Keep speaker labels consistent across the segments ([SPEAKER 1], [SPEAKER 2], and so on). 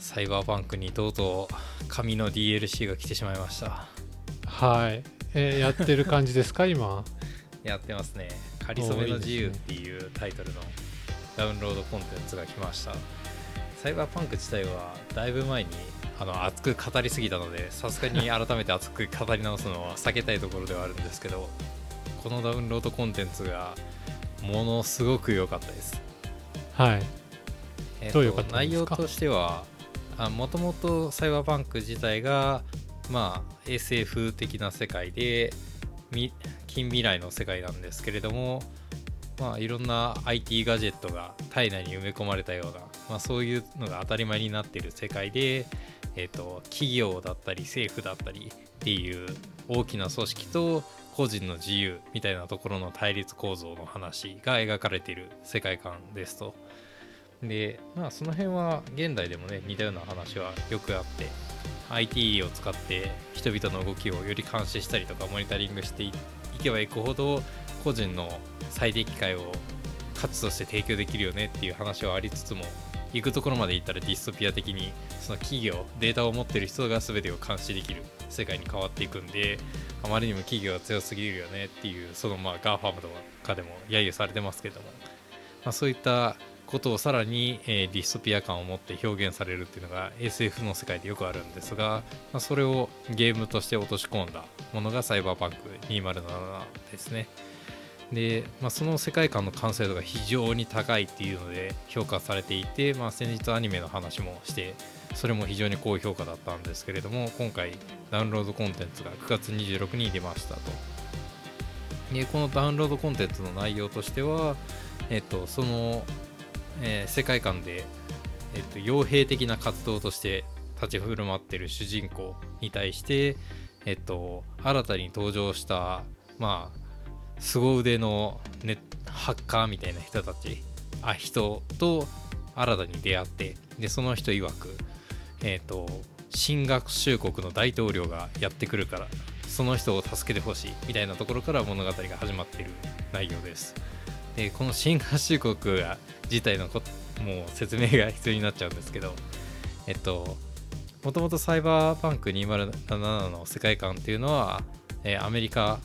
[SPEAKER 1] サイバーパンクにとうとう紙の DLC が来てしまいました。
[SPEAKER 2] はい、えーやってる感じですか？今。
[SPEAKER 1] やってますね「かりそめの自由」っていうタイトルのダウンロードコンテンツが来ました。サイバーパンク自体はだいぶ前にあの熱く語りすぎたのでさすがに 改めて熱く語り直すのは避けたいところではあるんですけどこのダウンロードコンテンツがものすごく良かったです。
[SPEAKER 2] はい。
[SPEAKER 1] えーと
[SPEAKER 2] どう良かったんですか？
[SPEAKER 1] 内容としてはもともとサイバーパンク自体が、まあ、SF 的な世界で近未来の世界なんですけれども、まあ、いろんな IT ガジェットが体内に埋め込まれたような、まあ、そういうのが当たり前になっている世界で、えー、と企業だったり政府だったりっていう大きな組織と個人の自由みたいなところの対立構造の話が描かれている世界観ですと。でまあその辺は現代でもね似たような話はよくあって IT を使って人々の動きをより監視したりとかモニタリングしていけばいくほど個人の最適解を価値として提供できるよねっていう話はありつつも行くところまで行ったらディストピア的にその企業データを持ってる人が全てを監視できる世界に変わっていくんであまりにも企業が強すぎるよねっていうそのまあ GAFAM とかでも揶揄されてますけども、まあ、そういったことをさらに、えーディストピア感を持って表現されるっていうのが SF の世界でよくあるんですが、まあ、それをゲームとして落とし込んだものがサイバーパンク2077ですね。で、まあ、その世界観の完成度が非常に高いっていうので評価されていて、まあ、先日アニメの話もしてそれも非常に高評価だったんですけれども今回ダウンロードコンテンツが9月26日に出ましたとでこのダウンロードコンテンツの内容としては、えっと、その、えー世界観で、えっと、傭兵的な活動として立ち振る舞ってる主人公に対して、えっと、新たに登場したまあ凄腕のネハッカーみたいな人たちあ人と新たに出会ってでその人曰くえっ、と新学習国の大統領がやってくるからその人を助けてほしいみたいなところから物語が始まっている内容です。でこの新合衆国が自体のこもう説明が必要になっちゃうんですけどえっともともとサイバーパンク2077の世界観っていうのは、えーアメリカ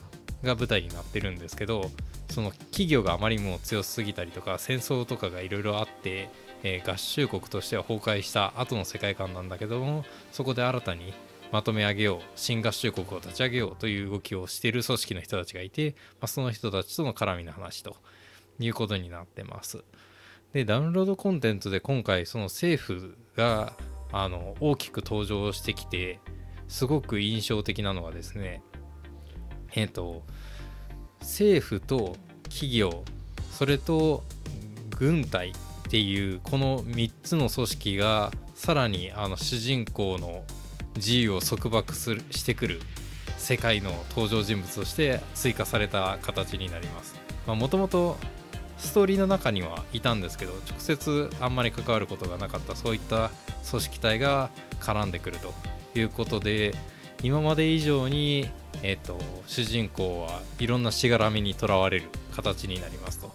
[SPEAKER 1] が舞台になってるんですけどその企業があまりにも強すぎたりとか戦争とかがいろいろあって、えー合衆国としては崩壊した後の世界観なんだけどもそこで新たにまとめ上げよう新合衆国を立ち上げようという動きをしている組織の人たちがいて、まあ、その人たちとの絡みの話ということになってます。でダウンロードコンテンツで今回その政府があの大きく登場してきてすごく印象的なのはですねえっ、と政府と企業それと軍隊っていうこの3つの組織がさらにあの主人公の自由を束縛するしてくる世界の登場人物として追加された形になります。もともとストーリーの中にはいたんですけど直接あんまり関わることがなかったそういった組織体が絡んでくるということで今まで以上に、えっと主人公はいろんなしがらみにとらわれる形になりますと。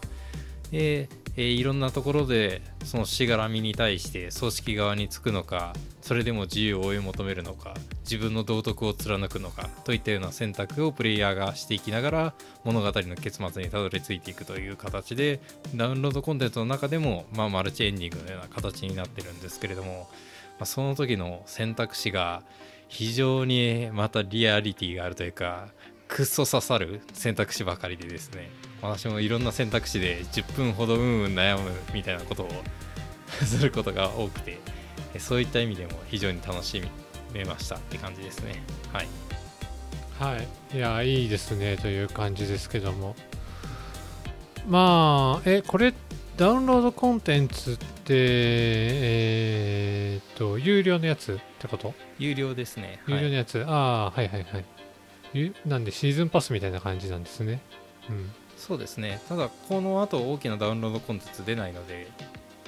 [SPEAKER 1] で、えーいろんなところでそのしがらみに対して組織側につくのかそれでも自由を追い求めるのか自分の道徳を貫くのかといったような選択をプレイヤーがしていきながら物語の結末にたどり着いていくという形でダウンロードコンテンツの中でも、まあ、マルチエンディングのような形になってるんですけれども、まあ、その時の選択肢が非常にまたリアリティがあるというかくっそ刺さる選択肢ばかりでですね。私もいろんな選択肢で10分ほどうんうん悩むみたいなことを することが多くてそういった意味でも非常に楽しめましたって感じですね。はい。
[SPEAKER 2] はい。いやいいですねという感じですけども。まあえこれダウンロードコンテンツってえーっと有料のやつってこと？
[SPEAKER 1] 有料ですね。
[SPEAKER 2] 有料
[SPEAKER 1] はい、
[SPEAKER 2] のやつ、ああはいはいはい。ゆなんでシーズンパスみたいな感じなんですね。うん
[SPEAKER 1] そうですね。ただこの後大きなダウンロードコンテンツ出ないので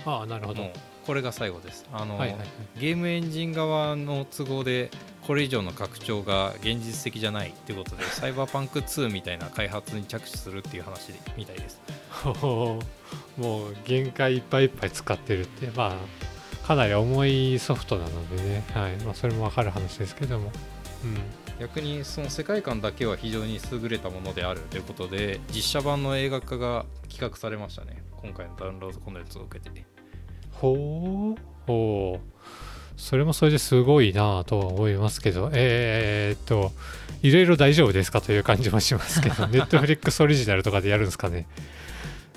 [SPEAKER 2] ああなるほど。
[SPEAKER 1] これが最後です。あの、
[SPEAKER 2] はいはいはい。
[SPEAKER 1] ゲームエンジン側の都合でこれ以上の拡張が現実的じゃないってことで サイバーパンク2みたいな開発に着手するっていう話でみたいです。
[SPEAKER 2] もう限界いっぱいいっぱい使ってるってまあかなり重いソフトなのでね、はい。まあ、それも分かる話ですけども、うん、
[SPEAKER 1] 逆にその世界観だけは非常に優れたものであるということで実写版の映画化が企画されましたね。今回のダウンロードコンテンツを受けて。
[SPEAKER 2] ほう。ほう。それもそれですごいなとは思いますけど。えー、っといろいろ大丈夫ですかという感じもしますけど。ネットフリックスオリジナルとかでやるんですかね。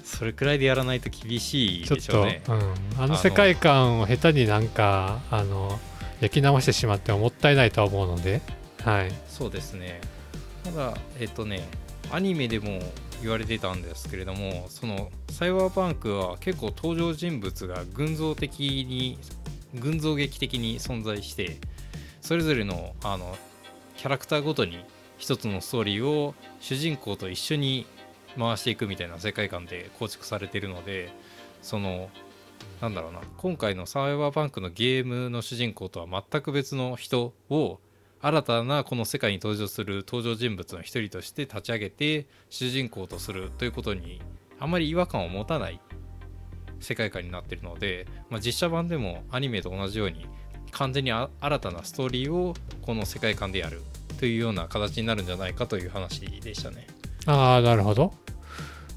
[SPEAKER 1] それくらいでやらないと厳しい
[SPEAKER 2] ちょっと、
[SPEAKER 1] でしょうね
[SPEAKER 2] うん、あの世界観を下手になんかあの焼き直してしまってはもったいないとは思うのではい。
[SPEAKER 1] そうですね。ただえっとねアニメでも言われてたんですけれどもそのサイバーパンクは結構登場人物が群像的に群像劇的に存在してそれぞれのあのキャラクターごとに一つのストーリーを主人公と一緒に回していくみたいな世界観で構築されているのでそのなんだろうな今回のサイバーパンクのゲームの主人公とは全く別の人を新たなこの世界に登場する登場人物の一人として立ち上げて主人公とするということにあまり違和感を持たない世界観になっているので、まあ、実写版でもアニメと同じように完全に新たなストーリーをこの世界観でやるというような形になるんじゃないかという話でしたね。
[SPEAKER 2] ああなるほど。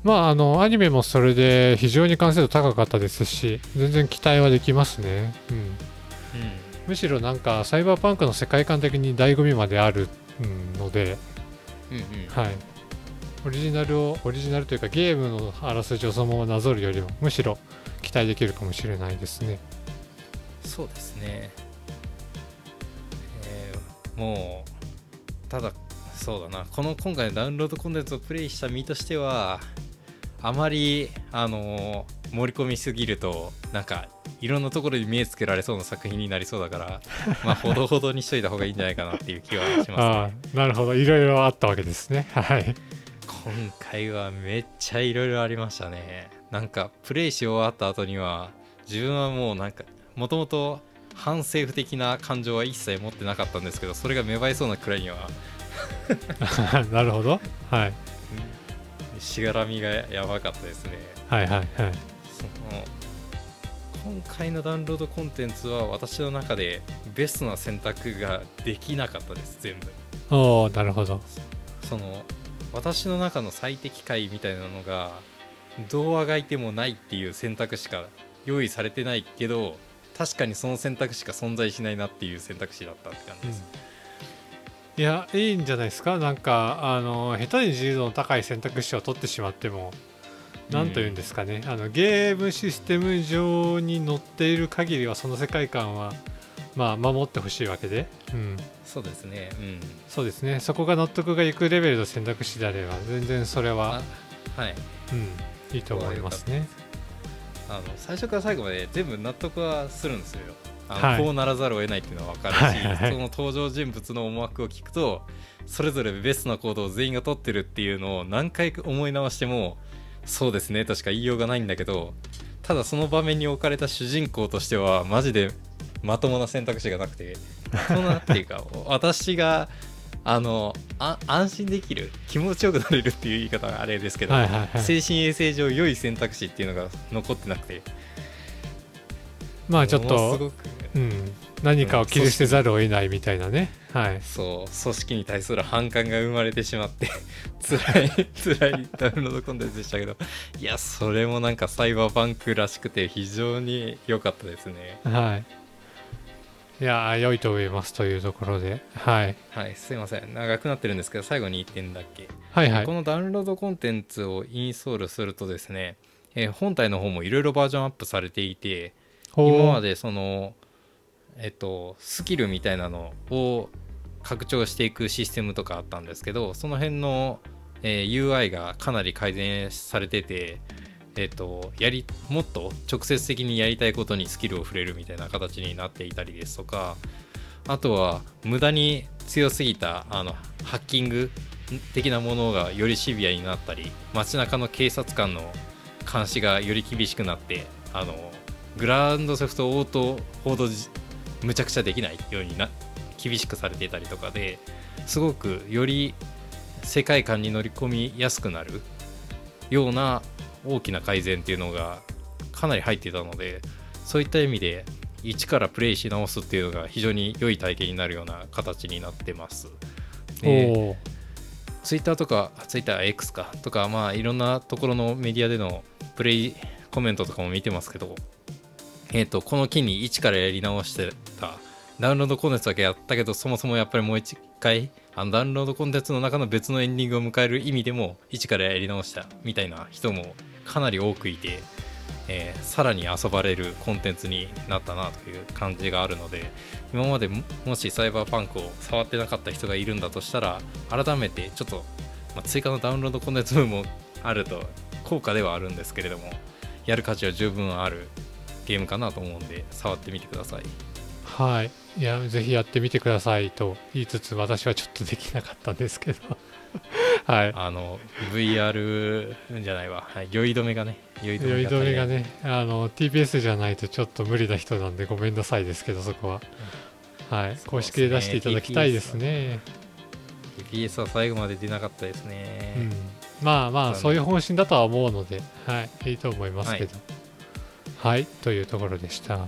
[SPEAKER 2] まああのアニメもそれで非常に完成度高かったですし全然期待はできますね。うん。むしろなんかサイバーパンクの世界観的に醍醐味まであるうんので、
[SPEAKER 1] うんうん。
[SPEAKER 2] はい、オリジナルをオリジナルというかゲームのあらすじをそのままなぞるよりもむしろ期待できるかもしれないですね。
[SPEAKER 1] そうですね。えーもう、ただ、そうだな、この今回のダウンロードコンテンツをプレイした身としては、あまり、あのー盛り込みすぎると、なんか、いろんなところに目つけられそうな作品になりそうだから、まあ、ほどほどにしといた方がいいんじゃないかなっていう気はし
[SPEAKER 2] あ
[SPEAKER 1] ますね。
[SPEAKER 2] あなるほど。いろいろあったわけですね。はい。
[SPEAKER 1] 今回はめっちゃいろいろありましたね。なんかプレイし終わった後には自分はもうなんかもともと反政府的な感情は一切持ってなかったんですけどそれが芽生えそうなくらいには。
[SPEAKER 2] なるほど。はい。
[SPEAKER 1] しがらみがやばかったですね。
[SPEAKER 2] はいはいはい
[SPEAKER 1] 今回のダウンロードコンテンツは私の中でベストな選択ができなかったです全部。
[SPEAKER 2] おおなるほど。
[SPEAKER 1] その私の中の最適解みたいなのがどうあがいてもないっていう選択しか用意されてないけど確かにその選択しか存在しないなっていう選択肢だったって感じです、
[SPEAKER 2] いやいいんじゃないですか？なんかあの下手に自由度の高い選択肢を取ってしまっても何というんですかね、あのゲームシステム上に載っている限りはその世界観はまあ守ってほしいわけで、うん、
[SPEAKER 1] そうですね。うん。
[SPEAKER 2] そうですね。そこが納得がいくレベルの選択肢であれば全然それは、
[SPEAKER 1] あはい。
[SPEAKER 2] うん、いいと思いますね。
[SPEAKER 1] あの最初から最後まで全部納得はするんですよ。
[SPEAKER 2] はい。
[SPEAKER 1] こうならざるを得ないっていうのは分かるし、
[SPEAKER 2] はいはい。はい。
[SPEAKER 1] その登場人物の思惑を聞くとそれぞれベストな行動を全員が取ってるっていうのを何回思い直してもそうですね。としか言いようがないんだけどただその場面に置かれた主人公としてはマジでまともな選択肢がなくてそんなっていうか 私があのあ安心できる気持ちよくなれるっていう言い方はあれですけど、
[SPEAKER 2] はいはいはい。
[SPEAKER 1] 精神衛生上良い選択肢っていうのが残ってなくて。
[SPEAKER 2] まあちょっと、
[SPEAKER 1] ものすごく
[SPEAKER 2] うん、何かを切り捨てざるを得ないみたいなねはい。
[SPEAKER 1] そう組織に対する反感が生まれてしまって 辛い 辛いダウンロードコンテンツでしたけどいやそれもなんかサイバーバンクらしくて非常に良かったですね。
[SPEAKER 2] はい。いやー良いと思いますというところで。はい。
[SPEAKER 1] はいすいません。長くなってるんですけど最後に1点だけ、
[SPEAKER 2] はいはい。
[SPEAKER 1] このダウンロードコンテンツをインストールするとですね、えー本体の方もいろいろバージョンアップされていて今までそのえっとスキルみたいなのを拡張していくシステムとかあったんですけどその辺の、えー UI がかなり改善されててえっとやりもっと直接的にやりたいことにスキルを触れるみたいな形になっていたりですとかあとは無駄に強すぎたあのハッキング的なものがよりシビアになったり街中の警察官の監視がより厳しくなってあのグランドソフトオート 報道むちゃくちゃできないようにな厳しくされていたりとかですごくより世界観に乗り込みやすくなるような大きな改善っていうのがかなり入っていたのでそういった意味で一からプレイし直すっていうのが非常に良い体験になるような形になってます。でツイッターとか、ツイッター X かとか、まあいろんなところのメディアでのプレイコメントとかも見てますけど、えっ、と、この機に一からやり直してた、ダウンロードコンテンツだけやったけど、そもそもやっぱりもう一回、あのダウンロードコンテンツの中の別のエンディングを迎える意味でも、一からやり直したみたいな人もかなり多くいて、えーさらに遊ばれるコンテンツになったなという感じがあるので今までもしサイバーパンクを触ってなかった人がいるんだとしたら改めてちょっと、まあ、追加のダウンロードコンテンツ分もあると高価ではあるんですけれどもやる価値は十分ある。ゲームかなと思うんで触ってみてください。
[SPEAKER 2] はい。いやぜひやってみてくださいと言いつつ私はちょっとできなかったんですけど。はい。
[SPEAKER 1] あの VR じゃないわ、はい、酔い止めがね。酔い止めが
[SPEAKER 2] ねあの TBS じゃないとちょっと無理な人なんでごめんなさいですけどそこは。はい。
[SPEAKER 1] ね。
[SPEAKER 2] 公式で出していただきたいですね。
[SPEAKER 1] TPS は最後まで出なかったです
[SPEAKER 2] う
[SPEAKER 1] ね、
[SPEAKER 2] ん。まあまあそういう方針だとは思うのではい。いいと思いますけど。はい、というところでした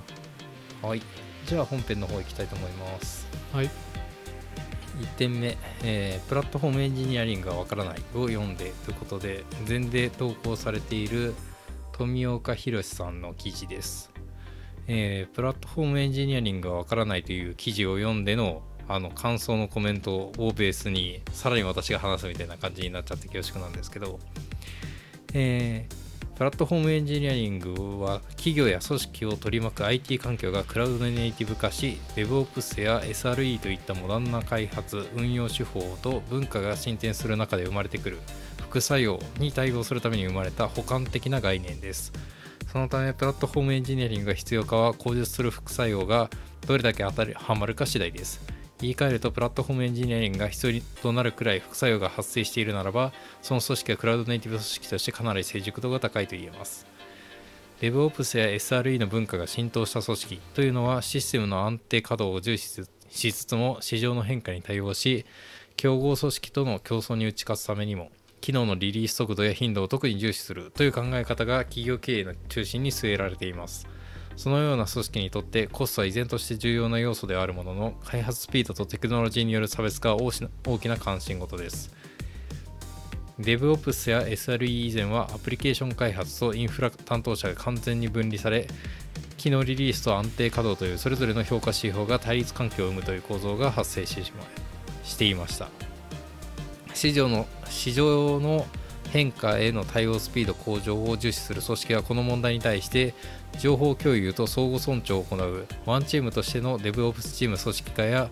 [SPEAKER 1] はい。じゃあ本編の方行きたいと思います。
[SPEAKER 2] はい
[SPEAKER 1] 1点目、えープラットフォームエンジニアリングがわからないを読んでということで、前で投稿されている富岡弘さんの記事です。えープラットフォームエンジニアリングがわからないという記事を読んでのあの感想のコメントをベースにさらに私が話すみたいな感じになっちゃって恐縮なんですけど、えープラットフォームエンジニアリングは企業や組織を取り巻く IT 環境がクラウドネイティブ化し DevOps や SRE といったモダンな開発運用手法と文化が進展する中で生まれてくる副作用に対応するために生まれた補完的な概念です。そのためプラットフォームエンジニアリングが必要かは口述する副作用がどれだけ当たりはまるか次第です。言い換えるとプラットフォームエンジニアリングが必要となるくらい副作用が発生しているならばその組織はクラウドネイティブ組織としてかなり成熟度が高いと言えます。DevOps や SRE の文化が浸透した組織というのはシステムの安定稼働を重視しつつも市場の変化に対応し競合組織との競争に打ち勝つためにも機能のリリース速度や頻度を特に重視するという考え方が企業経営の中心に据えられています。そのような組織にとってコストは依然として重要な要素であるものの開発スピードとテクノロジーによる差別化は大きな関心事です。DevOps や SRE 以前はアプリケーション開発とインフラ担当者が完全に分離され機能リリースと安定稼働というそれぞれの評価指標が対立関係を生むという構造が発生してしまいました。市場の市場の変化への対応スピード向上を重視する組織はこの問題に対して情報共有と相互尊重を行う。ワンチームとしての DevOps チーム組織化や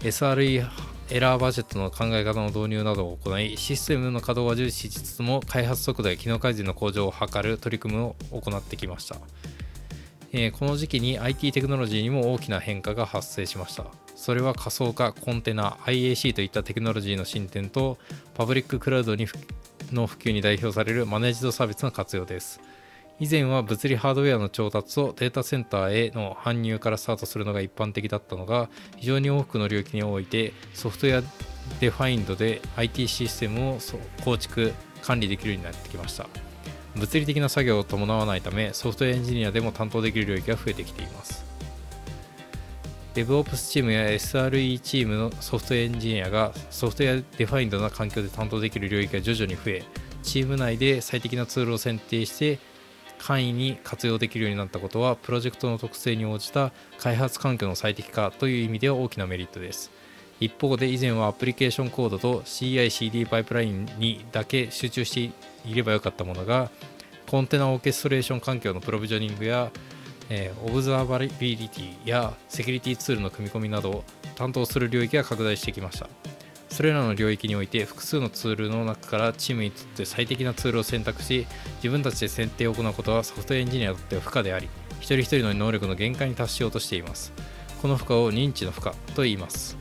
[SPEAKER 1] SRE エラーバジェットの考え方の導入などを行いシステムの稼働は重視しつつも開発速度や機能改善の向上を図る取り組みを行ってきました、えーこの時期に IT テクノロジーにも大きな変化が発生しました。それは仮想化コンテナ IaC といったテクノロジーの進展とパブリッククラウドにの普及に代表される managed service の活用です。以前は物理ハードウェアの調達とデータセンターへの搬入からスタートするのが一般的だったのが非常に多くの領域において software defined で IT システムを構築管理できるようになってきました。物理的な作業を伴わないためソフトウェアエンジニアでも担当できる領域が増えてきています。DevOps チームや SRE チームのソフトエンジニアが software defined な環境で担当できる領域が徐々に増えチーム内で最適なツールを選定して簡易に活用できるようになったことはプロジェクトの特性に応じた開発環境の最適化という意味では大きなメリットです。一方で以前はアプリケーションコードと CI/CD パイプラインにだけ集中していればよかったものがコンテナオーケストレーション環境のプロビジョニングや、えーオブザーバビリティやセキュリティツールの組み込みなどを担当する領域が拡大してきました。それらの領域において複数のツールの中からチームにとって最適なツールを選択し自分たちで選定を行うことはソフトエンジニアにとっては不可であり一人一人の能力の限界に達しようとしています。この負荷を認知の負荷と言います。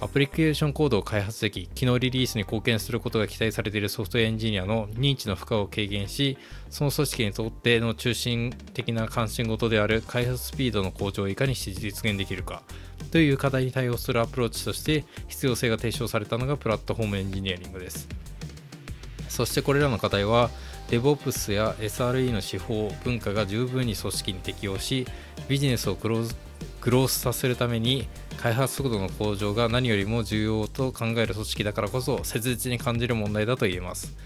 [SPEAKER 1] アプリケーションコードを開発でき機能リリースに貢献することが期待されているソフトウェアエンジニアの認知の負荷を軽減しその組織にとっての中心的な関心事である開発スピードの向上をいかにして実現できるかという課題に対応するアプローチとして必要性が提唱されたのがプラットフォームエンジニアリングです。そしてこれらの課題は DevOps や SRE の手法文化が十分に組織に適応しビジネスをクローズグロースさせるために開発速度の向上が何よりも重要と考える組織だからこそ切実に感じる問題だと言えます。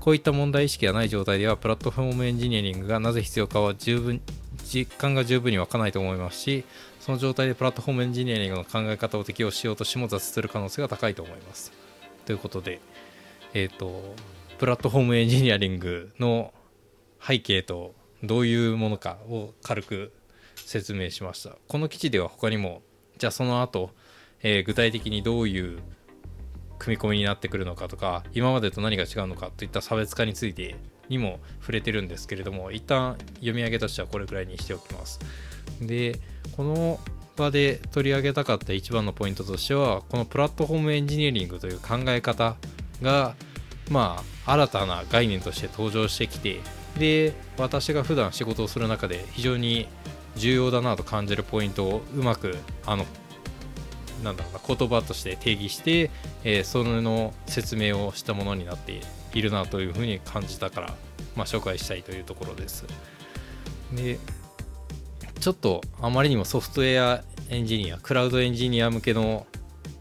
[SPEAKER 1] こういった問題意識がない状態ではプラットフォームエンジニアリングがなぜ必要かは十分実感が十分に湧かないと思いますしその状態でプラットフォームエンジニアリングの考え方を適用しようとしても挫折する可能性が高いと思います。ということでえっ、ー、とプラットフォームエンジニアリングの背景とどういうものかを軽く説明しました。この記事では他にもじゃあその後、えー、具体的にどういう組み込みになってくるのかとか今までと何が違うのかといった差別化についてにも触れてるんですけれども一旦読み上げとしてはこれくらいにしておきます。でこの場で取り上げたかった一番のポイントとしてはこのプラットフォームエンジニアリングという考え方がまあ新たな概念として登場してきてで私が普段仕事をする中で非常に重要だなと感じるポイントをうまくあのなんだろうな言葉として定義して、えー、その説明をしたものになっているなというふうに感じたから、まあ、紹介したいというところです。でちょっとあまりにもソフトウェアエンジニアクラウドエンジニア向けの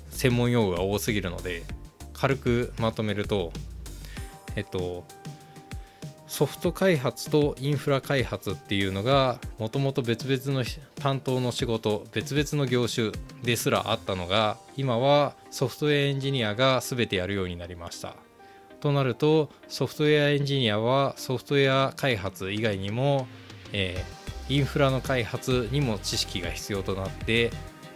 [SPEAKER 1] 専門用語が多すぎるので軽くまとめるとえっとソフト開発とインフラ開発っていうのがもともと別々の担当の仕事別々の業種ですらあったのが今はソフトウェアエンジニアが全てやるようになりました。となるとソフトウェアエンジニアはソフトウェア開発以外にも、えー、インフラの開発にも知識が必要となって、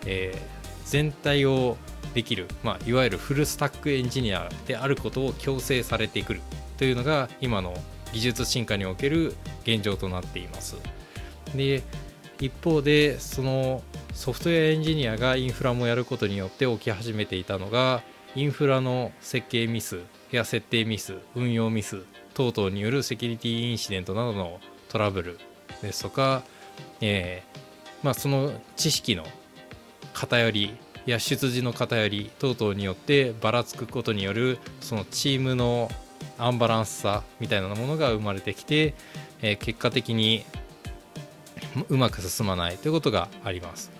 [SPEAKER 1] えー、全体をできる、まあ、いわゆるフルスタックエンジニアであることを強制されてくるというのが今の技術進化における現状となっています。で一方でそのソフトウェアエンジニアがインフラもやることによって起き始めていたのがインフラの設計ミスや設定ミス運用ミス等々によるセキュリティインシデントなどのトラブルですとか、えー、まあ、その知識の偏りや出自の偏り等々によってばらつくことによるそのチームのアンバランスさみたいなものが生まれてきて、え、結果的にうまく進まないということがあります。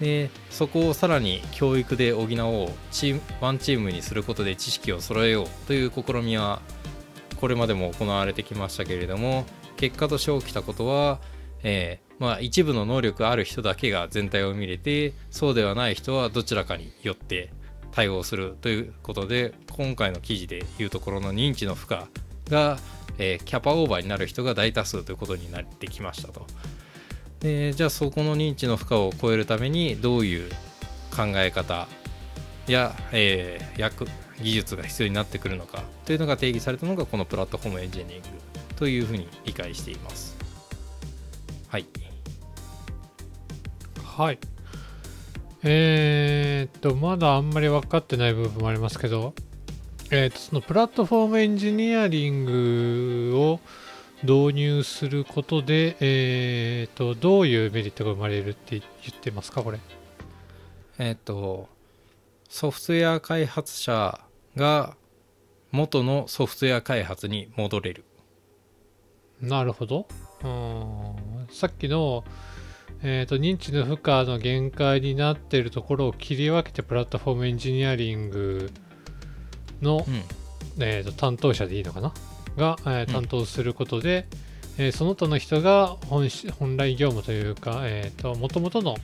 [SPEAKER 1] でそこをさらに教育で補おうチームワンチームにすることで知識を揃えようという試みはこれまでも行われてきましたけれども結果として起きたことは、えー、まあ、一部の能力ある人だけが全体を見れてそうではない人はどちらかによって対応するということで今回の記事でいうところの認知の負荷が、えー、キャパオーバーになる人が大多数ということになってきましたと。でじゃあそこの認知の負荷を超えるためにどういう考え方や、えー、役技術が必要になってくるのかというのが定義されたのがこのプラットフォームエンジニアリングというふうに理解しています。はい。
[SPEAKER 2] はい。えー、っと、まだあんまり分かってない部分もありますけど、えー、っと、そのプラットフォームエンジニアリングを導入することで、えー、っと、どういうメリットが生まれるって言ってますか、これ？
[SPEAKER 1] えっと、ソフトウェア開発者が元のソフトウェア開発に戻れる。
[SPEAKER 2] なるほど。うん。さっきの、えーと、認知の負荷の限界になっているところを切り分けてプラットフォームエンジニアリングの、うん、えーと、担当者でいいのかな？が、えー、担当することで、うん、えー、その他の人が本本来業務というか、えーと、もともとの、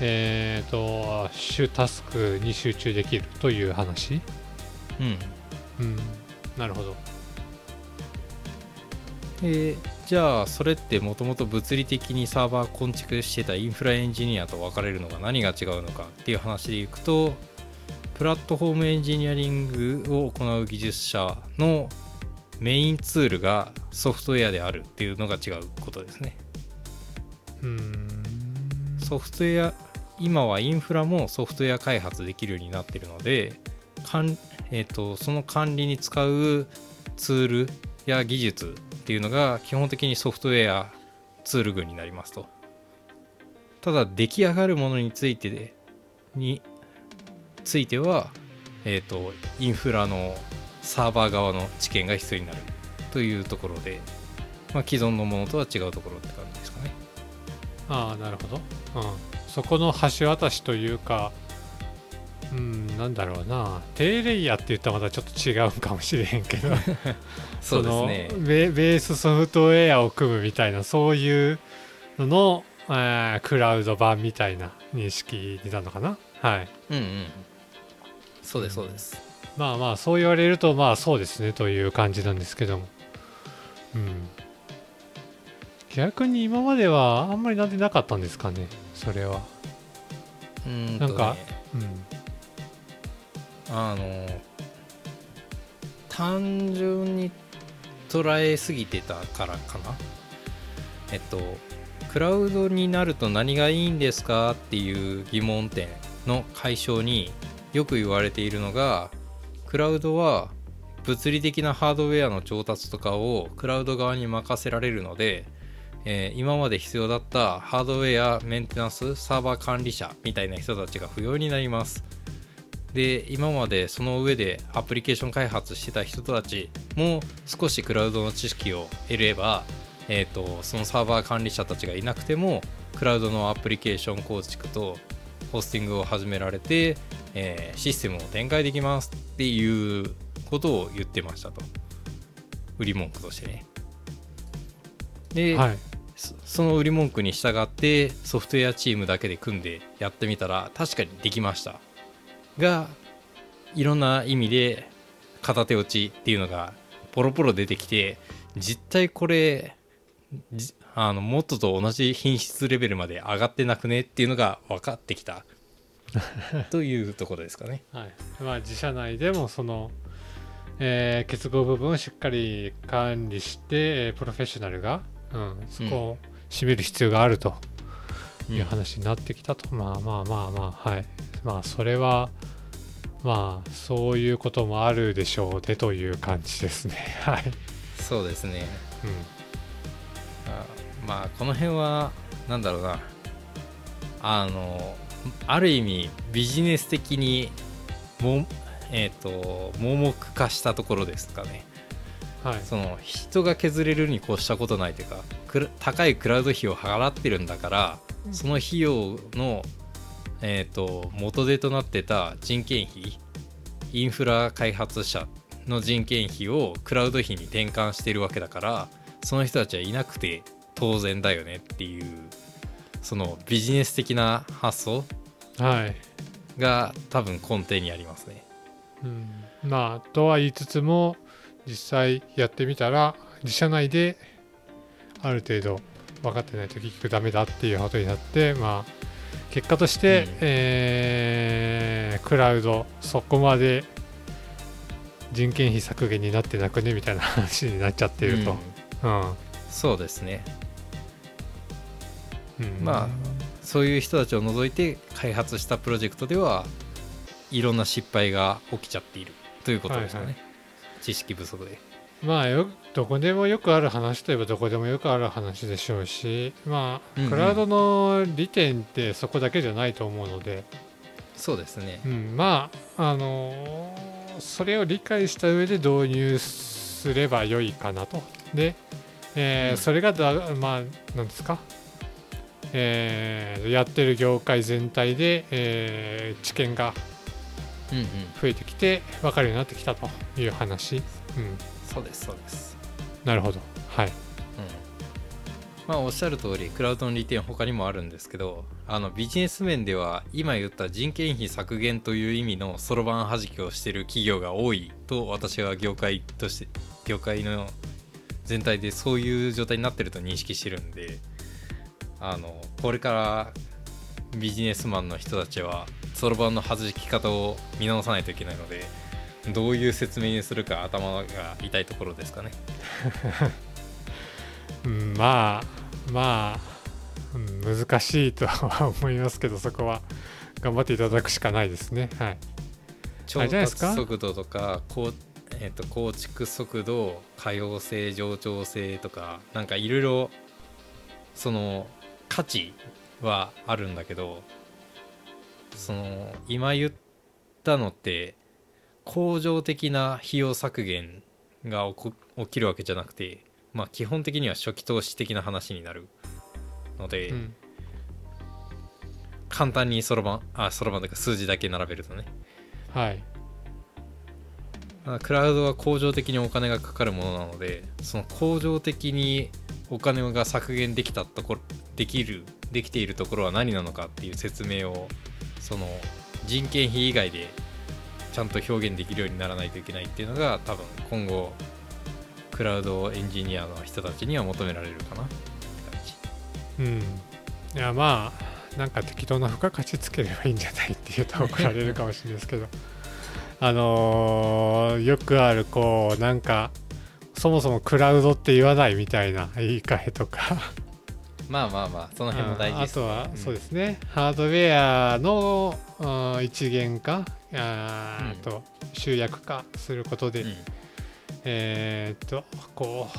[SPEAKER 2] えー、と主タスクに集中できるという話。
[SPEAKER 1] うん、
[SPEAKER 2] うん、なるほど。
[SPEAKER 1] えーじゃあそれってもともと物理的にサーバー構築してたインフラエンジニアと分かれるのが何が違うのかっていう話でいくとプラットフォームエンジニアリングを行う技術者のメインツールがソフトウェアであるっていうのが違うことですね。ソフトウェア今はインフラもソフトウェア開発できるようになってるのでかん、えーとその管理に使うツールや技術っていうのが基本的にソフトウェアツール群になりますと。ただ出来上がるものについてでについてはえっ、ー、とインフラのサーバー側の知見が必要になるというところで、まあ、既存のものとは違うところって感じですかね。
[SPEAKER 2] ああなるほど、うん、そこの橋渡しというかうんなんだろうな。低レイヤーって言ったらまたちょっと違うかもしれへんけど
[SPEAKER 1] そうですね。
[SPEAKER 2] ベベースソフトウェアを組むみたいなそういうのの、えークラウド版みたいな認識になるのかな？はい。
[SPEAKER 1] うんうんそうですそうです。
[SPEAKER 2] まあまあそう言われるとまあそうですねという感じなんですけども。うん。逆に今まではあんまりなんでなかったんですかねそれは。
[SPEAKER 1] うーんとね。
[SPEAKER 2] なんかうん。
[SPEAKER 1] あの単純に捉えすぎてたからかな。えっとクラウドになると何がいいんですかっていう疑問点の解消によく言われているのがクラウドは物理的なハードウェアの調達とかをクラウド側に任せられるので、えー今まで必要だったハードウェアメンテナンスサーバー管理者みたいな人たちが不要になります。で今までその上でアプリケーション開発してた人たちも少しクラウドの知識を得れば、えー、とそのサーバー管理者たちがいなくてもクラウドのアプリケーション構築とホスティングを始められて、えーシステムを展開できますっていうことを言ってましたと。売り文句としてね。で、
[SPEAKER 2] はい。
[SPEAKER 1] そその売り文句に従ってソフトウェアチームだけで組んでやってみたら確かにできましたがいろんな意味で片手落ちっていうのがポロポロ出てきて実態これじあの元と同じ品質レベルまで上がってなくねっていうのが分かってきた。というところですかね。
[SPEAKER 2] はい。まあ、自社内でもその、えー結合部分をしっかり管理して、えープロフェッショナルが、うん、そこを占める必要があるという話になってきたと、まあまあまあまあはいまあそれはまあそういうこともあるでしょうねという感じですね。はい、
[SPEAKER 1] そうですね。
[SPEAKER 2] うん、
[SPEAKER 1] あまあこの辺はなんだろうな。あのある意味ビジネス的にもえっ、と盲目化したところですかね。
[SPEAKER 2] はい。
[SPEAKER 1] その人が削れるに越したことないというか高いクラウド費を払ってるんだからその費用のえっ、と元手となってた人件費インフラ開発者の人件費をクラウド費に転換してるわけだからその人たちはいなくて当然だよねっていうそのビジネス的な発想
[SPEAKER 2] はい
[SPEAKER 1] が多分根底にありますね。
[SPEAKER 2] うん、まあとは言いつつも実際やってみたら自社内である程度分かってないと結局ダメだっていうことになってまあ結果として、
[SPEAKER 1] うん。
[SPEAKER 2] えークラウドそこまで人件費削減になってなくねみたいな話になっちゃってると、うん。
[SPEAKER 1] そうですね。
[SPEAKER 2] うん。
[SPEAKER 1] まあそういう人たちを除いて開発したプロジェクトではいろんな失敗が起きちゃっているということですかね、
[SPEAKER 2] はい。
[SPEAKER 1] 知識不足で
[SPEAKER 2] まあよどこでもよくある話といえばどこでもよくある話でしょうしまあ、
[SPEAKER 1] うんうん。
[SPEAKER 2] クラウドの利点ってそこだけじゃないと思うので、
[SPEAKER 1] そうですね。
[SPEAKER 2] うん、まああのーそれを理解した上で導入すれば良いかなと。で、えー
[SPEAKER 1] うん。
[SPEAKER 2] それがだまあなんですか？えーやってる業界全体で、えー知見が増えてきて分かるようになってきたという話、うん、
[SPEAKER 1] そうですそうです。
[SPEAKER 2] なるほど。はい。
[SPEAKER 1] うん。まあおっしゃる通りクラウドの利点他にもあるんですけどあのビジネス面では今言った人件費削減という意味のそろばん弾きをしている企業が多いと私は業界として業界の全体でそういう状態になってると認識してるんであのこれからビジネスマンの人たちはそろばんの弾き方を見直さないといけないのでどういう説明にするか頭が痛いところですかね。
[SPEAKER 2] うん、まあまあ、うん難しいとは思いますけどそこは頑張っていただくしかないですね。はい。
[SPEAKER 1] 調達速度とかえっと構築速度可用性冗長性とかなんかいろいろその価値はあるんだけどその今言ったのって恒常的な費用削減が起きるわけじゃなくて、まあ、基本的には初期投資的な話になるので、
[SPEAKER 2] うん。
[SPEAKER 1] 簡単にそろばんあそろばんというか数字だけ並べるとね。
[SPEAKER 2] はい。
[SPEAKER 1] まあクラウドは恒常的にお金がかかるものなのでその恒常的にお金が削減できたところできるできているところは何なのかっていう説明をその人件費以外でちゃんと表現できるようにならないといけないっていうのが多分今後クラウドエンジニアの人たちには求められるかな。
[SPEAKER 2] うん。いやまあなんか適当な付加価値つければいいんじゃないっていうと怒られるかもしれないですけど。あのーよくあるこうなんかそもそもクラウドって言わないみたいな言い換えとか。
[SPEAKER 1] まあまあまあその辺も大事です、
[SPEAKER 2] あとは、
[SPEAKER 1] ん。
[SPEAKER 2] そうですね。ハードウェアの一元化あー
[SPEAKER 1] うん
[SPEAKER 2] あと集約化することで、
[SPEAKER 1] うん。
[SPEAKER 2] えーっとこ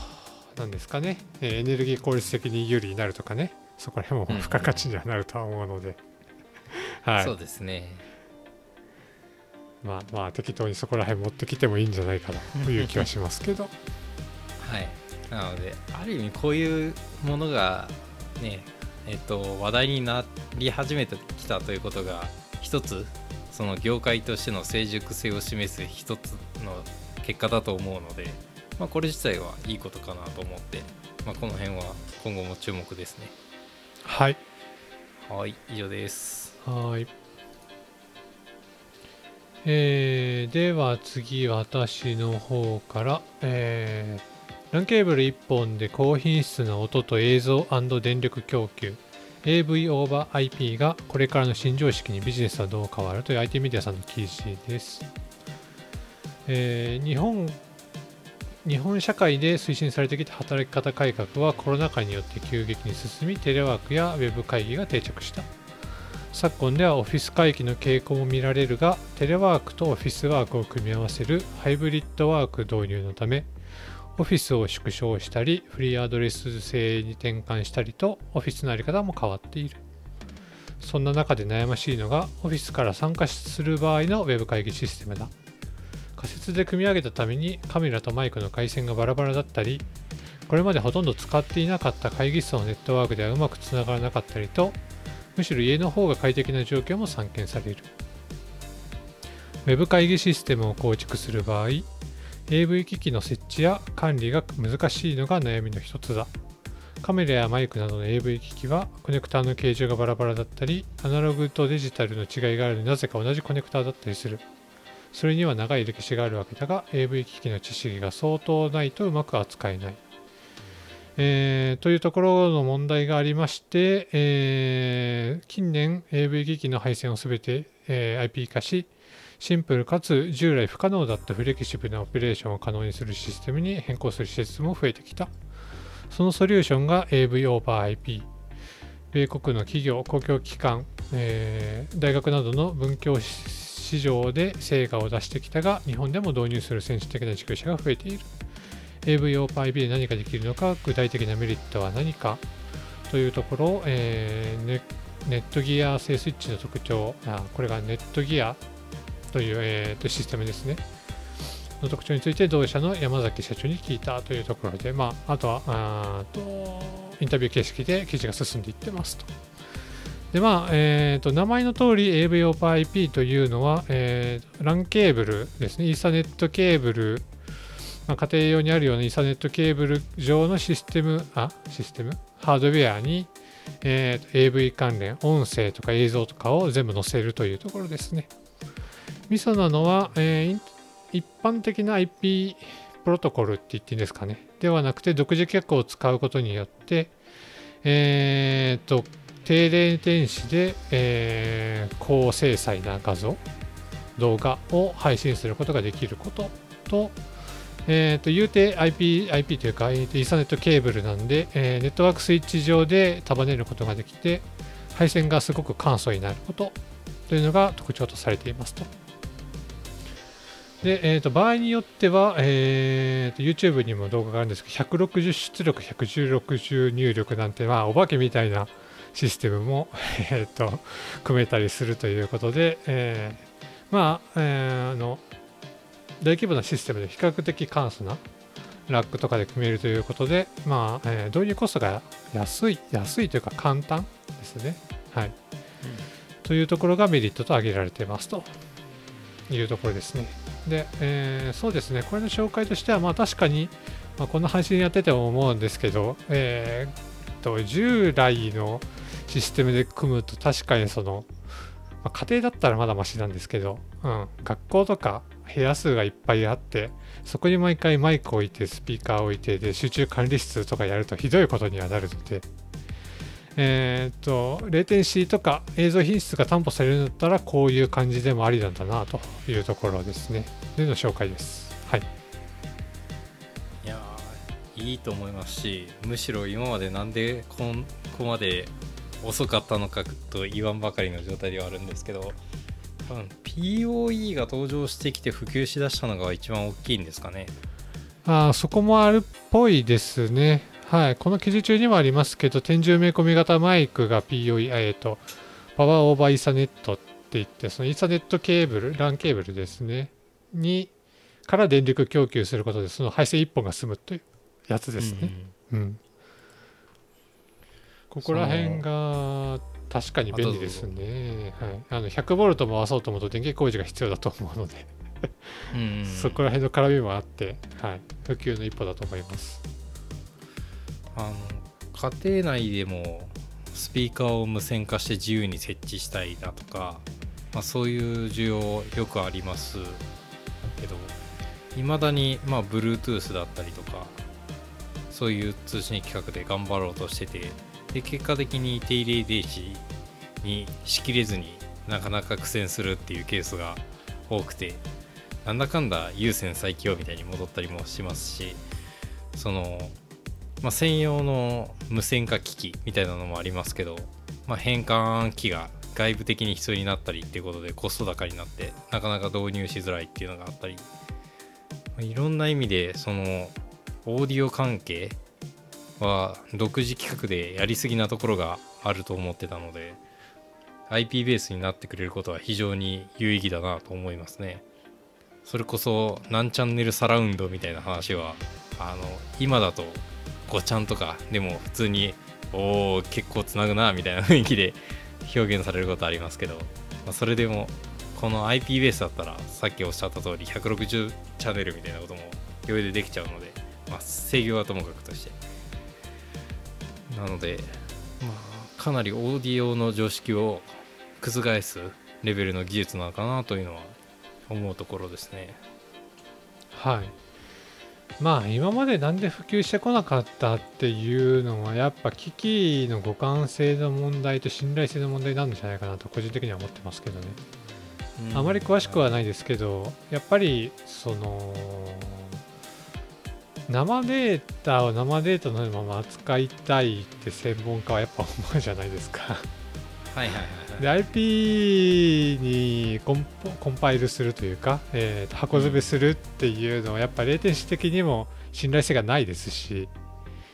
[SPEAKER 2] うなんですかね、えーエネルギー効率的に有利になるとかね。そこら辺
[SPEAKER 1] うん
[SPEAKER 2] も付加価値にはなるとは思うので、はい。
[SPEAKER 1] そうですね。
[SPEAKER 2] まあまあ適当にそこら辺持ってきてもいいんじゃないかなという気はしますけど。
[SPEAKER 1] はい、なのである意味こういうものがねえっと話題になり始めてきたということが一つその業界としての成熟性を示す一つの結果だと思うので、まあ、これ自体はいいことかなと思って、まあ、この辺は今後も注目ですね。
[SPEAKER 2] はい。
[SPEAKER 1] はい以上です。
[SPEAKER 2] はい。えーでは次私の方から、えー LAN ケーブル1本で高品質な音と映像電力供給。AV オーバー IP がこれからの新常識にビジネスはどう変わるという IT メディアさんの記事です、えー日本日本社会で推進されてきた働き方改革はコロナ禍によって急激に進みテレワークやウェブ会議が定着した。昨今ではオフィス回帰の傾向も見られるがテレワークとオフィスワークを組み合わせるハイブリッドワーク導入のためオフィスを縮小したりフリーアドレス制に転換したりとオフィスの在り方も変わっているそんな中で悩ましいのがオフィスから参加する場合のウェブ会議システムだ仮説で組み上げたためにカメラとマイクの回線がバラバラだったりこれまでほとんど使っていなかった会議室のネットワークではうまくつながらなかったりとむしろ家の方が快適な状況も散見される。ウェブ会議システムを構築する場合、AV 機器の設置や管理が難しいのが悩みの一つだ。カメラやマイクなどの AV 機器はコネクターの形状がバラバラだったり、アナログとデジタルの違いがあるのになぜか同じコネクターだったりする。それには長い歴史があるわけだが、AV 機器の知識が相当ないとうまく扱えない。えーというところの問題がありまして、えー近年 AV 機器の配線をすべて、えー IP 化しシンプルかつ従来不可能だったフレキシブルなオペレーションを可能にするシステムに変更する施設も増えてきた。そのソリューションが AV オーバー IP 米国の企業公共機関、えー大学などの文教市場で成果を出してきたが日本でも導入する先進的な事業者が増えている。AV オーパー IP で何かできるのか具体的なメリットは何かというところを、えーネットギア製スイッチの特徴。あこれがネットギアという、えーとシステムですねの特徴について同社の山崎社長に聞いたというところで、まあ、あとはあとインタビュー形式で記事が進んでいってますと。でまあえー、と名前の通り AV オーパー IP というのは、えー、LAN ケーブルですね、イーサネットケーブルまあ、家庭用にあるようなイーサネットケーブル上のシステム、あ、システム？ハードウェアに、えー AV 関連、音声とか映像とかを全部載せるというところですね。ミソなのは、えー一般的な IP プロトコルって言っていいんですかね。ではなくて、独自規格を使うことによって、えーと、低レテンシで、えー高精細な画像、動画を配信することができることと、えー、と言うて IP, IP というか、イーサネットケーブルなんで、えーネットワークスイッチ上で束ねることができて、配線がすごく簡素になることというのが特徴とされていますと。で、えー、と場合によっては、えー、と YouTube にも動画があるんですけど、160出力、116入力なんて、まあ、お化けみたいなシステムも、えー、と組めたりするということで、えーまあ、えーあの大規模なシステムで比較的簡素なラックとかで組めるということで、まあえー導入コストが安い安いというか簡単ですね。はい、というところがメリットと挙げられていますというところですね。で、えーそうですね、これの紹介としては、まあ確かに、まあ、この配信やってても思うんですけど、えーっと従来のシステムで組むと確かにその、まあ家庭だったらまだマシなんですけど、うん、学校とか部屋数がいっぱいあって、そこに毎回マイク置いて、スピーカー置いて、で、集中管理室とかやるとひどいことにはなるので、えーっと、レーテンシーとか映像品質が担保されるんだったら、こういう感じでもありなんだなというところですね。での紹介です。はい。
[SPEAKER 1] いやーいいと思いますしむしろ今までなんでこんここまで遅かったのかと言わんばかりの状態ではあるんですけど多分 POE が登場してきて普及しだしたのが一番大きいんですかね
[SPEAKER 2] あーそこもあるっぽいですね。はい。この記事中にもありますけど、天井埋め込み型マイクが POE、えっ、と、パワーオーバーイーサネットって言って、そのイーサネットケーブル、LAN ケーブルですね。に、から電力供給することで、その配線1本が済むというやつですね。うん。ここら辺が確かに便利ですね。はい。あの、100ボルト回そうと思うと電気工事が必要だと思うので。
[SPEAKER 1] うんうんうん
[SPEAKER 2] そこら辺の絡みもあって、はい、普及の一歩だと思います。
[SPEAKER 1] あの家庭内でもスピーカーを無線化して自由に設置したいだとか、まあ、そういう需要よくあります。けどいまだにまあ Bluetooth だったりとかそういう通信規格で頑張ろうとしててで結果的に定例電子にしきれずになかなか苦戦するっていうケースが多くてなんだかんだ有線最強みたいに戻ったりもしますしそのまあ、専用の無線化機器みたいなのもありますけど、まあ、変換器が外部的に必要になったりっていうことでコスト高になってなかなか導入しづらいっていうのがあったり、まいろんな意味でそのオーディオ関係は独自規格でやりすぎなところがあると思ってたので IP ベースになってくれることは非常に有意義だなと思いますね。それこそ何チャンネルサラウンドみたいな話はあの今だと5ちゃんとかでも普通におお結構つなぐなみたいな雰囲気で表現されることありますけど、まあ、それでもこの IP ベースだったらさっきおっしゃった通り160チャンネルみたいなことも余裕でできちゃうので、まあ、制御はともかくとしてなので、まあ、かなりオーディオの常識を覆すレベルの技術なのかなというのは思うところですね。
[SPEAKER 2] はい。まあ今までなんで普及してこなかったっていうのはやっぱ機器の互換性の問題と信頼性の問題なんじゃないかなと個人的には思ってますけどね。あまり詳しくはないですけどやっぱりその生データを生データのまま扱いたいって専門家はやっぱ思うじゃないですか。
[SPEAKER 1] はいはいはいはい。
[SPEAKER 2] で IP にコンポコンパイルするというか、えーと箱詰めするっていうのはやっぱレーテンシ的にも信頼性がないですし、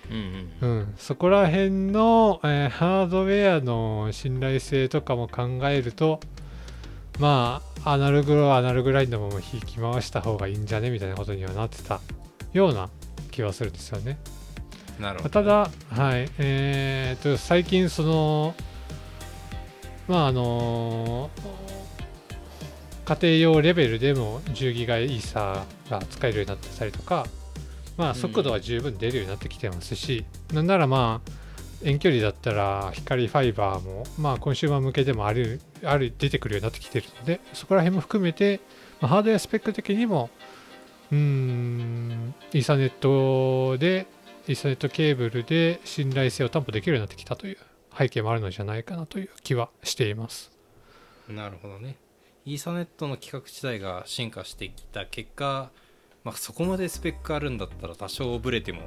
[SPEAKER 1] うん
[SPEAKER 2] う
[SPEAKER 1] うん。
[SPEAKER 2] ん、そこら辺の、えーハードウェアの信頼性とかも考えるとまあアナログはアナログラインのまま引き回した方がいいんじゃねみたいなことにはなってたような気はするんですよね。
[SPEAKER 1] なるほど。
[SPEAKER 2] ただ、はい。えー、と最近そのまああの家庭用レベルでも10ギガイーサーが使えるようになってたりとか、まあ、速度は十分出るようになってきてますし、なんならまあ遠距離だったら光ファイバーも、まあ、コンシューマー向けでもあるある出てくるようになってきてるのでそこら辺も含めて、まあ、ハードウェアスペック的にもうんイーサネットでイーサネットケーブルで信頼性を担保できるようになってきたという背景もあるのじゃないかなという気はしています。
[SPEAKER 1] なるほどね。イーサネットの規格自体が進化してきた結果、まあ、そこまでスペックあるんだったら多少ブレても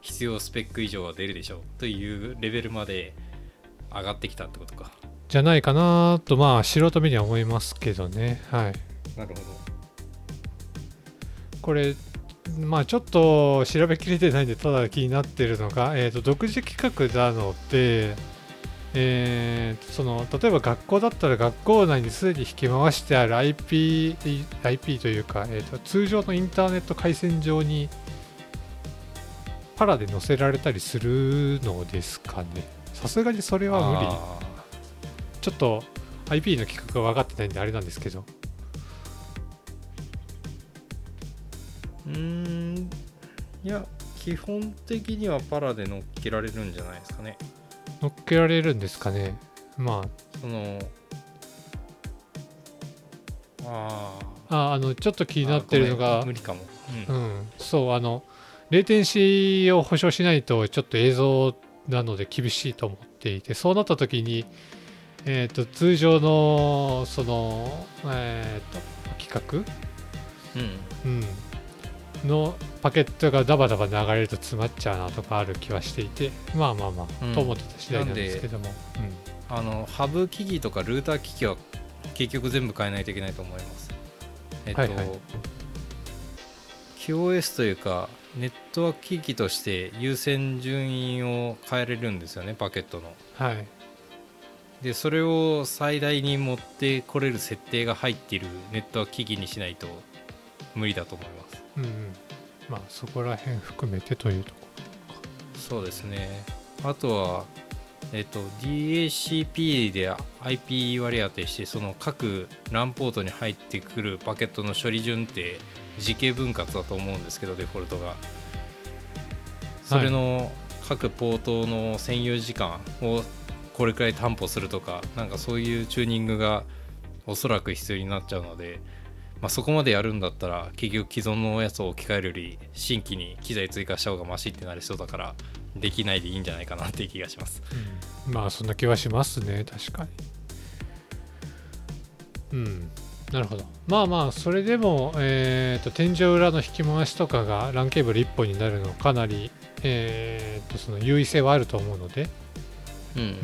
[SPEAKER 1] 必要スペック以上は出るでしょうというレベルまで上がってきたってことか。
[SPEAKER 2] じゃないかなとまあ素人目には思いますけどね。はい。
[SPEAKER 1] なるほど。
[SPEAKER 2] これまあちょっと調べきれてないんでただ気になってるのが、えー、と独自規格なので、えーその例えば学校だったら学校内にすでに引き回してある IP, IP というか、えーと通常のインターネット回線上にパラで載せられたりするのですかね。さすがにそれは無理。
[SPEAKER 1] あ
[SPEAKER 2] ちょっと IP の規格が分かってないんであれなんですけど。
[SPEAKER 1] ーうーん。いや基本的にはパラで乗っけられるんじゃないですかね
[SPEAKER 2] 乗っけられるんですかね。ま
[SPEAKER 1] そのあ
[SPEAKER 2] あああのちょっと気
[SPEAKER 1] 気
[SPEAKER 2] になってるのが
[SPEAKER 1] 無理かも、
[SPEAKER 2] う
[SPEAKER 1] うん。
[SPEAKER 2] ん、そうあのレイテンシーを保証しないとちょっと映像なので厳しいと思っていてそうなった時に、えー、と通常のその、えー、と規格、
[SPEAKER 1] うん。
[SPEAKER 2] うん、のパケットがダバダバ流れると詰まっちゃうなとかある気はしていてまあまあまあ、
[SPEAKER 1] うん。
[SPEAKER 2] と思ってた次第なんですけども、
[SPEAKER 1] あのハブ機器とかルーター機器は結局全部変えないといけないと思います。えっと、
[SPEAKER 2] はいはい。
[SPEAKER 1] QoS というかネットワーク機器として優先順位を変えれるんですよねパケットの。
[SPEAKER 2] うん、はい。
[SPEAKER 1] でそれを最大に持ってこれる設定が入っているネットワーク機器にしないと無理だと思います
[SPEAKER 2] うんうん、まあそこら辺含めてというとこ
[SPEAKER 1] そうですね。あとはえっと DHCP で IP 割り当てしてその各 LAN ポートに入ってくるパケットの処理順って時系分割だと思うんですけどデフォルトが。それの各ポートの占有時間をこれくらい担保するとかなんかそういうチューニングがおそらく必要になっちゃうので、まあ、そこまでやるんだったら結局既存のやつを置き換えるより新規に機材追加した方がマシってなりそうだからできないでいいんじゃないかなっていう気がします。
[SPEAKER 2] うん。まあそんな気はしますね。確かに。うん。なるほど。まあまあそれでも、えー、と天井裏の引き回しとかが LAN ケーブル1本になるのかなり、えー、とその優位性はあると思うので、
[SPEAKER 1] うん。
[SPEAKER 2] うん。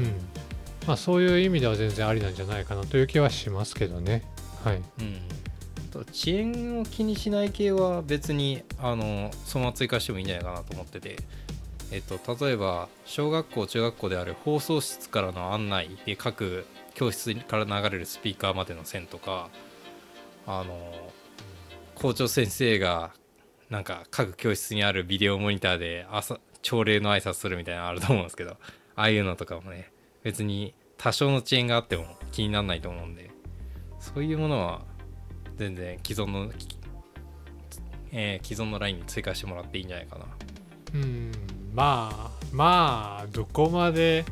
[SPEAKER 2] まあ、そういう意味では全然ありなんじゃないかなという気はしますけどね。はい。
[SPEAKER 1] うんと遅延を気にしない系は別にあのそのまま追加してもいいんじゃないかなと思ってて、えっと、例えば小学校中学校である放送室からの案内で各教室から流れるスピーカーまでの線とかあの校長先生がなんか各教室にあるビデオモニターで朝朝礼の挨拶するみたいなのあると思うんですけどああいうのとかもね別に多少の遅延があっても気にならないと思うんでそういうものは全然既存の、えー既存のラインに追加してもらっていいんじゃないかな。
[SPEAKER 2] うん。まあまあどこまで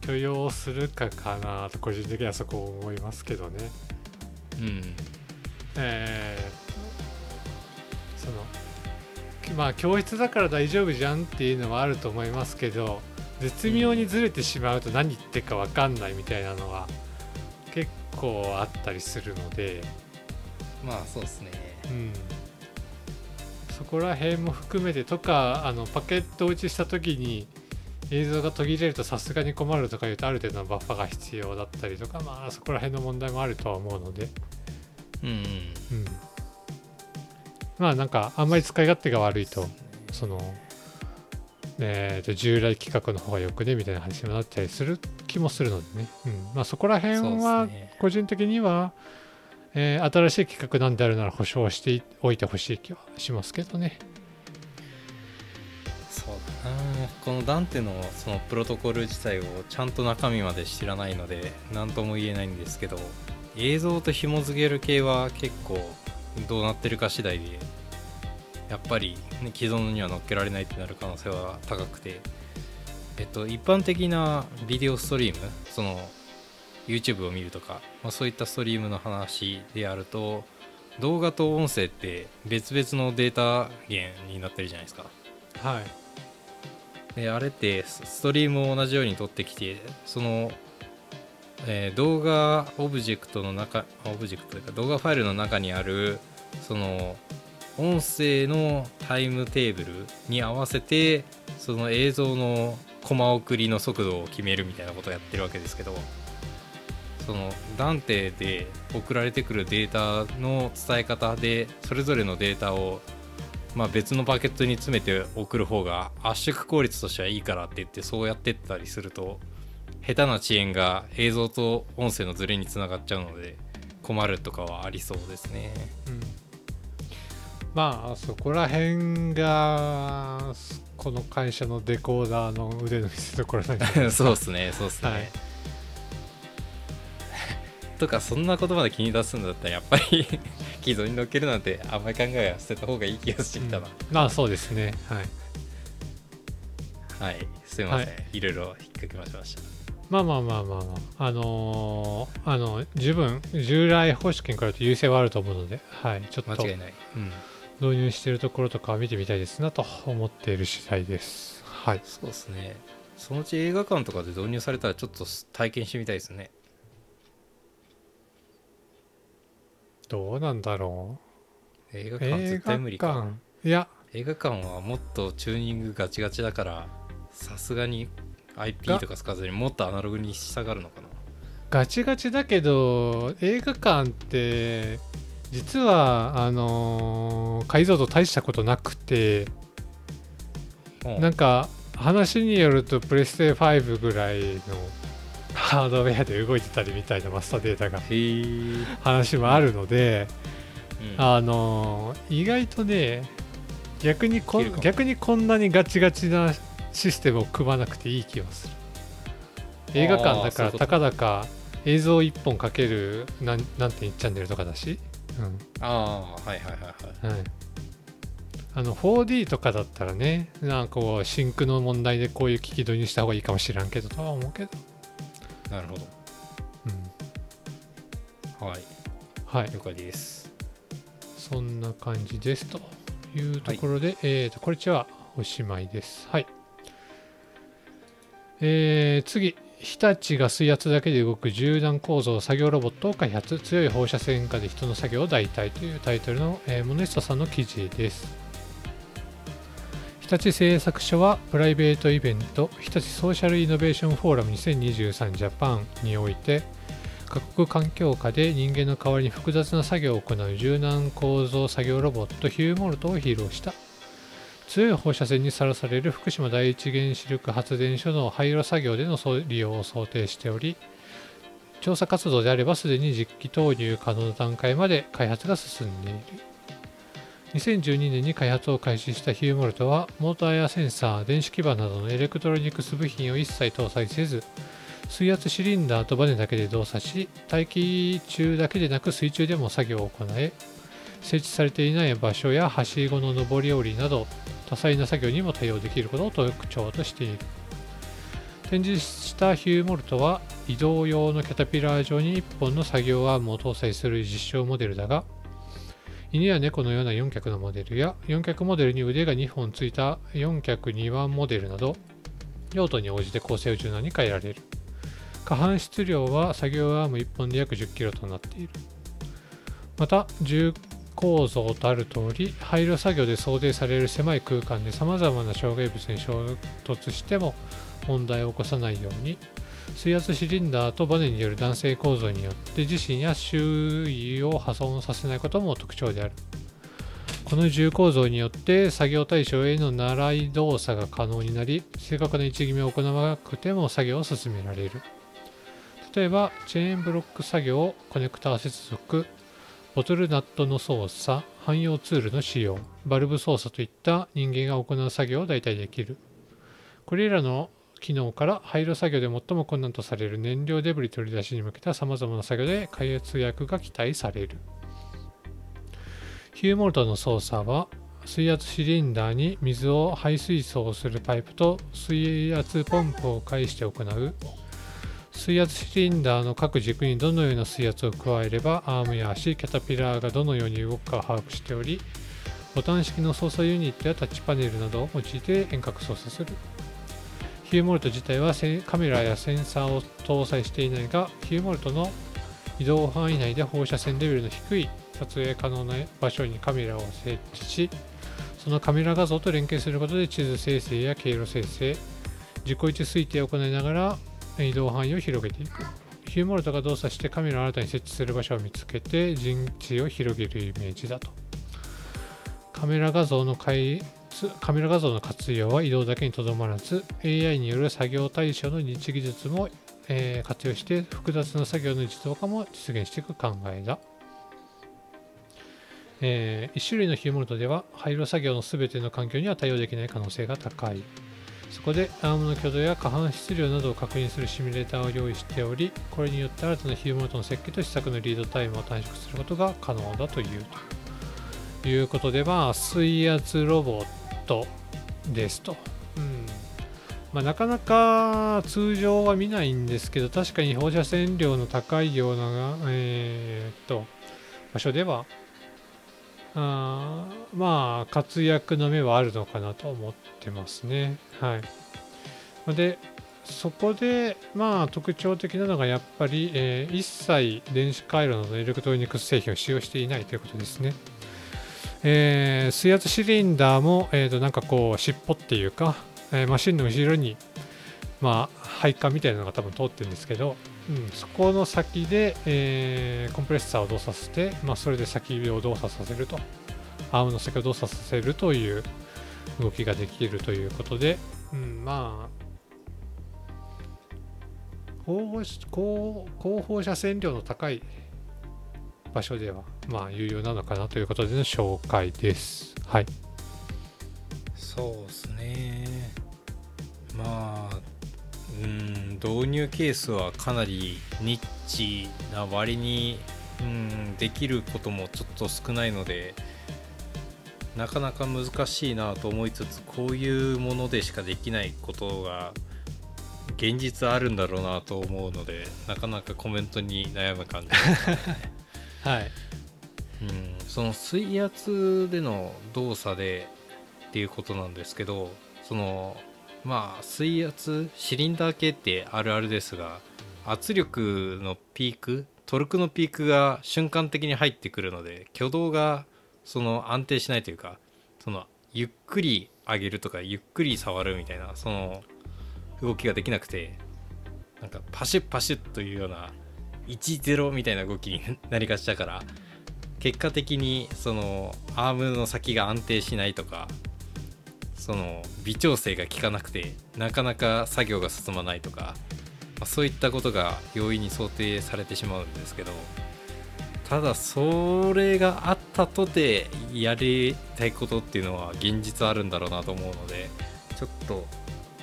[SPEAKER 2] 許容するかかなと個人的にはそこを思いますけどね。
[SPEAKER 1] うん。
[SPEAKER 2] えーそのきまあ教室だから大丈夫じゃんっていうのはあると思いますけど絶妙にずれてしまうと何言ってるか分かんないみたいなのは結構あったりするので、
[SPEAKER 1] まあそうですね。
[SPEAKER 2] うん、そこら辺も含めてとかあのパケット打ちした時に映像が途切れるとさすがに困るとかいうとある程度のバッファが必要だったりとかまあそこら辺の問題もあるとは思うので。
[SPEAKER 1] うん。うん
[SPEAKER 2] うん、まあなんかあんまり使い勝手が悪いとその、えー、と従来規格の方がよくねみたいな話になったりする気もするのでね、うん。まあ、そこら辺は個人的には、えー新しい規格なんであるなら保証しておいてほしい気はしますけどね。
[SPEAKER 1] そうだなこのダンテのそのプロトコル自体をちゃんと中身まで知らないので何とも言えないんですけど映像と紐付ける系は結構どうなってるか次第でやっぱり、ね、既存には乗っけられないってなる可能性は高くてえっと一般的なビデオストリームその YouTube を見るとか、まあ、そういったストリームの話であると動画と音声って別々のデータ源になってるじゃないですか。
[SPEAKER 2] はい。
[SPEAKER 1] であれってス、ストリームを同じように取ってきてその、えー動画オブジェクトの中オブジェクトというか動画ファイルの中にあるその音声のタイムテーブルに合わせてその映像のコマ送りの速度を決めるみたいなことをやってるわけですけどそのダンテで送られてくるデータの伝え方でそれぞれのデータをまあ、別のパケットに詰めて送る方が圧縮効率としてはいいからって言ってそうやってったりすると下手な遅延が映像と音声のズレにつながっちゃうので困るとかはありそうですね。
[SPEAKER 2] うん。まあそこら辺がこの会社のデコーダーの腕の見せ所なん
[SPEAKER 1] そうっすねそうっすね、
[SPEAKER 2] はい
[SPEAKER 1] とかそんなことまで気に出すんだったらやっぱり 既存に乗っけるなんてあんまり考えは捨てた方がいい気がしてきたな、
[SPEAKER 2] うん。まあそうですね。はい。
[SPEAKER 1] はい。すいません、
[SPEAKER 2] はい。
[SPEAKER 1] い、ろいろ引っ掛けましました。
[SPEAKER 2] まあまあまあまあまあ。あのーあの十分従来方式に比べて優勢はあると思うのではい。ちょっと。
[SPEAKER 1] 間違いない、うん、
[SPEAKER 2] 導入しているところとかは見てみたいですなと思っている次第です。はい。
[SPEAKER 1] そうですね。そのうち映画館とかで導入されたらちょっと体験してみたいですね
[SPEAKER 2] どうなんだろ
[SPEAKER 1] 映画
[SPEAKER 2] う
[SPEAKER 1] 館絶対無理か。
[SPEAKER 2] 映画館。いや。
[SPEAKER 1] 映画館はもっとチューニングガチガチだからさすがに IP とか使わずにもっとアナログにしたがるのかな。
[SPEAKER 2] ガチガチだけど映画館って実はあのー解像度大したことなくて
[SPEAKER 1] うん。
[SPEAKER 2] なんか話によるとプレステ5ぐらいのハードウェアで動いてたりみたいなマスターデータが話もあるので、
[SPEAKER 1] うん。
[SPEAKER 2] あのー意外とね逆にこ逆にこんなにガチガチなシステムを組まなくていい気がする。映画館だからたかだか映像1本かけるなんなんて1チャンネルとかだし、うん。
[SPEAKER 1] ああはいはいはいはい。
[SPEAKER 2] はい、あの 4D とかだったらねなんかこうシンクの問題でこういう機器導入した方がいいかもしらんけどとは思うけど、
[SPEAKER 1] なるほ
[SPEAKER 2] うん、
[SPEAKER 1] どはい。
[SPEAKER 2] はい。
[SPEAKER 1] 了解です。
[SPEAKER 2] そんな感じですというところで、えーとこれちはおしまいです。はい。えー次、日立が水圧だけで動く縦断構造作業ロボットを開発、強い放射線下で人の作業を代替というタイトルの、えーモネストさんの記事です。日立製作所はプライベートイベント日立ソーシャルイノベーションフォーラム2023ジャパンにおいて過酷環境下で人間の代わりに複雑な作業を行う柔軟構造作業ロボットヒューモルトを披露した。強い放射線にさらされる福島第一原子力発電所の廃炉作業での利用を想定しており調査活動であればすでに実機投入可能な段階まで開発が進んでいる。2012年に開発を開始したヒューモルトはモーターやセンサー電子基板などのエレクトロニクス部品を一切搭載せず水圧シリンダーとバネだけで動作し大気中だけでなく水中でも作業を行え設置されていない場所やはしごの上り下りなど多彩な作業にも対応できることを特徴としている。展示したヒューモルトは移動用のキャタピラー上に1本の作業アームを搭載する実証モデルだが犬や猫のような4脚のモデルや4脚モデルに腕が2本ついた4脚2腕モデルなど用途に応じて構成を柔軟に変えられる。過半質量は作業アーム1本で約 10kg となっている。また重構造とある通り廃炉作業で想定される狭い空間でさまざまな障害物に衝突しても問題を起こさないように水圧シリンダーとバネによる弾性構造によって自身や周囲を破損させないことも特徴である。この重構造によって作業対象への習い動作が可能になり正確な位置決めを行わなくても作業を進められる。例えばチェーンブロック作業コネクター接続ボトルナットの操作汎用ツールの使用バルブ操作といった人間が行う作業を代替できる。これらの機能から廃炉作業で最も困難とされる燃料デブリ取り出しに向けたさまざまな作業で開発薬が期待される。ヒューモルトの操作は水圧シリンダーに水を排水槽をするパイプと水圧ポンプを介して行う。水圧シリンダーの各軸にどのような水圧を加えればアームや足キャタピラーがどのように動くかを把握しておりボタン式の操作ユニットやタッチパネルなどを用いて遠隔操作する。ヒューモルト自体はカメラやセンサーを搭載していないがヒューモルトの移動範囲内で放射線レベルの低い。撮影可能な場所にカメラを設置しそのカメラ画像と連携することで地図生成や経路生成。自己位置推定を行いながら移動範囲を広げていく。ヒューモルトが動作してカメラを新たに設置する場所を見つけて陣地を広げるイメージだと。カメラ画像の開カメラ画像の活用は移動だけにとどまらず AI による作業対象の認知技術もえー活用して複雑な作業の自動化も実現していく考えだ。え1種類のヒューモルトでは廃炉作業の全ての環境には対応できない可能性が高い。そこでアームの挙動や過半質量などを確認するシミュレーターを用意しており、これによって新たなヒューモルトの設計と試作のリードタイムを短縮することが可能だというということで、まあ、水圧ロボットですと。うんまあ、なかなか通常は見ないんですけど、確かに放射線量の高いような、えーっと場所では、あーまあ、活躍の目はあるのかなと思ってますね。はい。で、そこで、まあ、特徴的なのがやっぱり、えー一切電子回路のエレクトロニクス製品を使用していないということですね。えー水圧シリンダーも、えーとなんかこう尻尾っていうか、えーマシンの後ろに、まあ、配管みたいなのが多分通ってるんですけど、うん、そこの先で、えーコンプレッサーを動作させて、まあ、それで先を動作させると。アームの先を動作させるという動きができるということで、うん、まあ高放高高放射線量の高い場所ではまあ有用なのかなということでの紹介です。はい。
[SPEAKER 1] そうですねまあうん導入ケースはかなりニッチな割にうんできることもちょっと少ないのでなかなか難しいなと思いつつこういうものでしかできないことが現実あるんだろうなと思うのでなかなかコメントに悩む感じです
[SPEAKER 2] はい。
[SPEAKER 1] うん、その水圧での動作でっていうことなんですけどそのまあ水圧シリンダー系ってあるあるですが圧力のピークトルクのピークが瞬間的に入ってくるので挙動がその安定しないというかそのゆっくり上げるとかゆっくり触るみたいなその動きができなくてなんかパシュッパシュッというような10みたいな動きになりがちだから結果的にそのアームの先が安定しないとかその微調整が効かなくてなかなか作業が進まないとか、まあそういったことが容易に想定されてしまうんですけどただそれがあったとてやりたいことっていうのは現実あるんだろうなと思うのでちょっと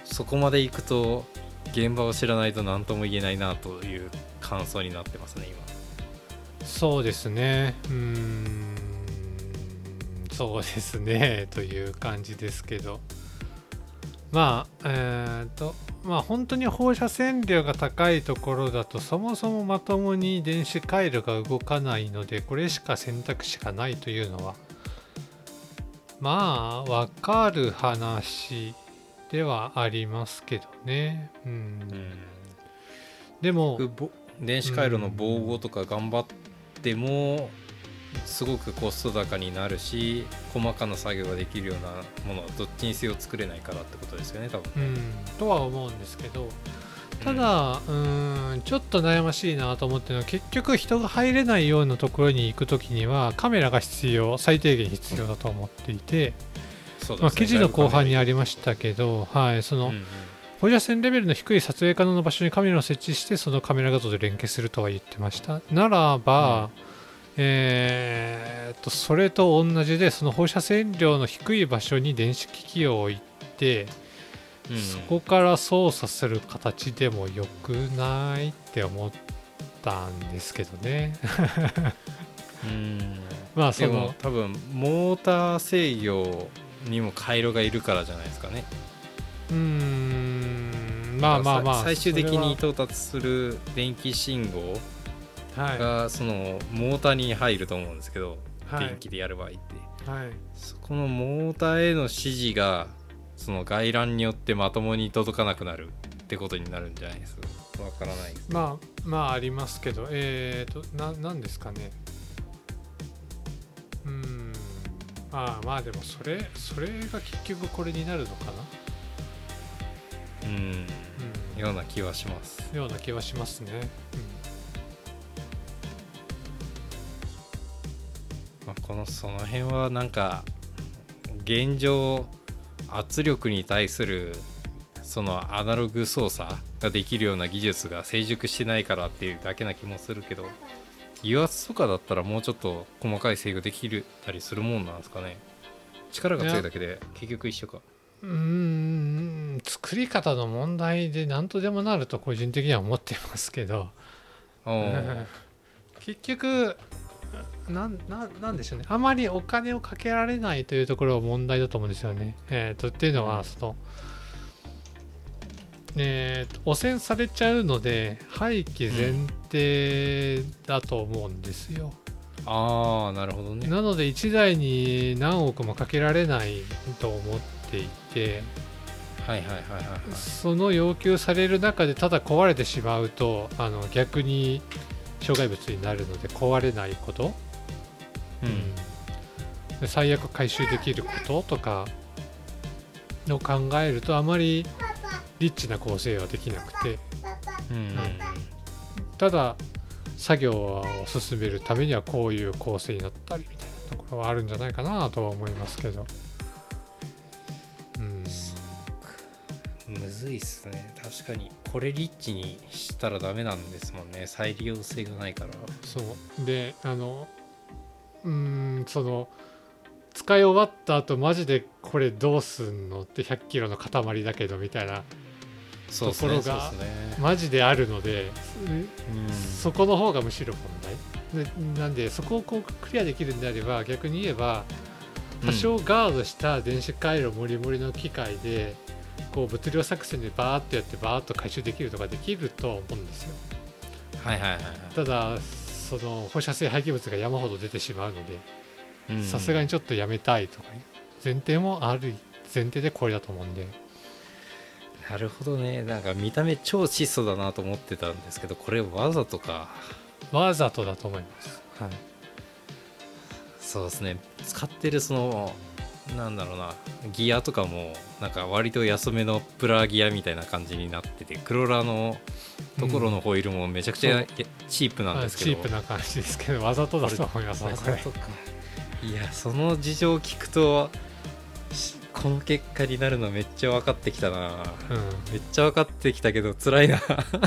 [SPEAKER 1] そこまで行くと現場を知らないと何とも言えないなという感想になってますね今。
[SPEAKER 2] そうですね。うーん。そうですね。という感じですけど。まあ、えっ、と、まあ本当に放射線量が高いところだと、そもそもまともに電子回路が動かないので、これしか選択肢がないというのは、まあ、わかる話ではありますけどね。うん。
[SPEAKER 1] うん
[SPEAKER 2] でも、
[SPEAKER 1] ぼ電子回路の防護とか頑張ってもすごくコスト高になるし細かな作業ができるようなものはどっちにせよ作れないからってことですよね多分。
[SPEAKER 2] うん、とは思うんですけどただ、うーんちょっと悩ましいなと思ってるのは結局人が入れないようなところに行く時にはカメラが必要最低限必要だと思っていて、
[SPEAKER 1] そう
[SPEAKER 2] まあ、記事の後半にあ
[SPEAKER 1] り
[SPEAKER 2] りましたけど、はい、その、
[SPEAKER 1] うんうん
[SPEAKER 2] 放射線レベルの低い撮影可能な場所にカメラを設置してそのカメラ画像で連携するとは言ってました。ならば、えーっとそれと同じでその放射線量の低い場所に電子機器を置いて
[SPEAKER 1] うん。
[SPEAKER 2] そこから操作する形でもよくないって思ったんですけどね。
[SPEAKER 1] うん。
[SPEAKER 2] まあその
[SPEAKER 1] 多分モーター制御にも回路がいるからじゃないですかね
[SPEAKER 2] うーんまあまあまあ
[SPEAKER 1] さ最終的に到達する電気信号がそのモーターに入ると思うんですけど、
[SPEAKER 2] はい。
[SPEAKER 1] 電気でやる場合って。
[SPEAKER 2] はい。
[SPEAKER 1] そこのモーターへの指示がその外乱によってまともに届かなくなるってことになるんじゃないですか。わからないです
[SPEAKER 2] まあまあありますけどえっ、とななんですかね。うーん。まあまあでもそれそれが結局これになるのかな
[SPEAKER 1] うん。
[SPEAKER 2] うん。
[SPEAKER 1] ような気はします。
[SPEAKER 2] ような気はしますね。
[SPEAKER 1] まあ、このその辺はなんか現状圧力に対するそのアナログ操作ができるような技術が成熟してないからっていうだけな気もするけど油圧とかだったらもうちょっと細かい制御できるたりするもんなんですかね。力が強いだけで結局一緒か
[SPEAKER 2] うーん作り方の問題で何とでもなると個人的には思ってますけど。結局なんなんなんでしょうね。あまりお金をかけられないというところが問題だと思うんですよね。えー、とっていうのは、
[SPEAKER 1] うん。
[SPEAKER 2] そのえーと汚染されちゃうので廃棄前提だと思うんですよ。
[SPEAKER 1] ああなるほどね。
[SPEAKER 2] なので1台に何億もかけられないと思っていて
[SPEAKER 1] はいはいはいはいはい。
[SPEAKER 2] その要求される中でただ壊れてしまうとあの逆に障害物になるので壊れないこと。
[SPEAKER 1] うん。
[SPEAKER 2] で最悪回収できることとかを考えるとあまりリッチな構成はできなくて。
[SPEAKER 1] うん。
[SPEAKER 2] ただ作業を進めるためにはこういう構成になったりみたいなところはあるんじゃないかなとは思いますけど
[SPEAKER 1] むずいっすね。確かにこれリッチにしたらダメなんですもんね。再利用性がないから。
[SPEAKER 2] そう。であのうーんその使い終わった後マジでこれどうすんのって100キロの塊だけどみたいなところがマジであるので
[SPEAKER 1] うん。
[SPEAKER 2] そこの方がむしろ問題。でなんでそこをこうクリアできるんであれば逆に言えば多少ガードした電子回路もりもりの機械でこう物量作戦でバーッとやってバーッと回収できるとかできると思うんですよ。
[SPEAKER 1] はいはいはいはい。
[SPEAKER 2] ただその放射性廃棄物が山ほど出てしまうので
[SPEAKER 1] うん。
[SPEAKER 2] さすがにちょっとやめたいとかいう前提もある前提でこれだと思うんで。
[SPEAKER 1] なるほどね。なんか見た目超質素だなと思ってたんですけどこれわざとか。
[SPEAKER 2] わざとだと思います。
[SPEAKER 1] はい。そうですね。使ってるそのなんだろうな。ギアとかもなんか割と安めのプラギアみたいな感じになっててクローラーのところのホイールもめちゃくちゃ
[SPEAKER 2] うん。
[SPEAKER 1] チープなんですけど、
[SPEAKER 2] チープな感じですけどわざとだと思います
[SPEAKER 1] わ
[SPEAKER 2] これ
[SPEAKER 1] いやその事情を聞くとしこの結果になるのめっちゃ分かってきたな。
[SPEAKER 2] う
[SPEAKER 1] めっちゃ分かってきたけど辛いな。
[SPEAKER 2] ん、い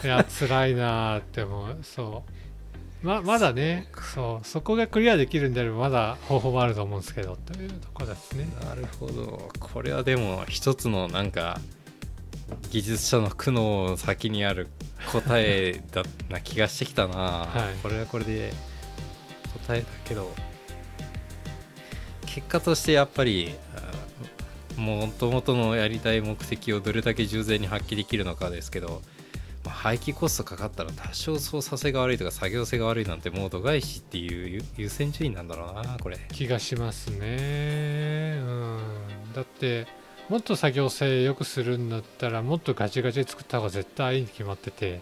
[SPEAKER 2] や辛いなーって思う。そうままだねそうそこがクリアできるんであればまだ方法もあると思うんですけどというところですね。
[SPEAKER 1] なるほど。これはでも一つのなんか技術者の苦悩の先にある答えだな気がしてきたな、
[SPEAKER 2] はい。
[SPEAKER 1] これはこれで答えだけど結果としてやっぱりもともとのやりたい目的をどれだけ従前に発揮できるのかですけど、まあ廃棄コストかかったら多少操作性が悪いとか作業性が悪いなんてもう度外視っていう優優先順位なんだろうなこれ。
[SPEAKER 2] 気がしますね。うん。だってもっと作業性良くするんだったらもっとガチガチで作った方が絶対いいに決まってて。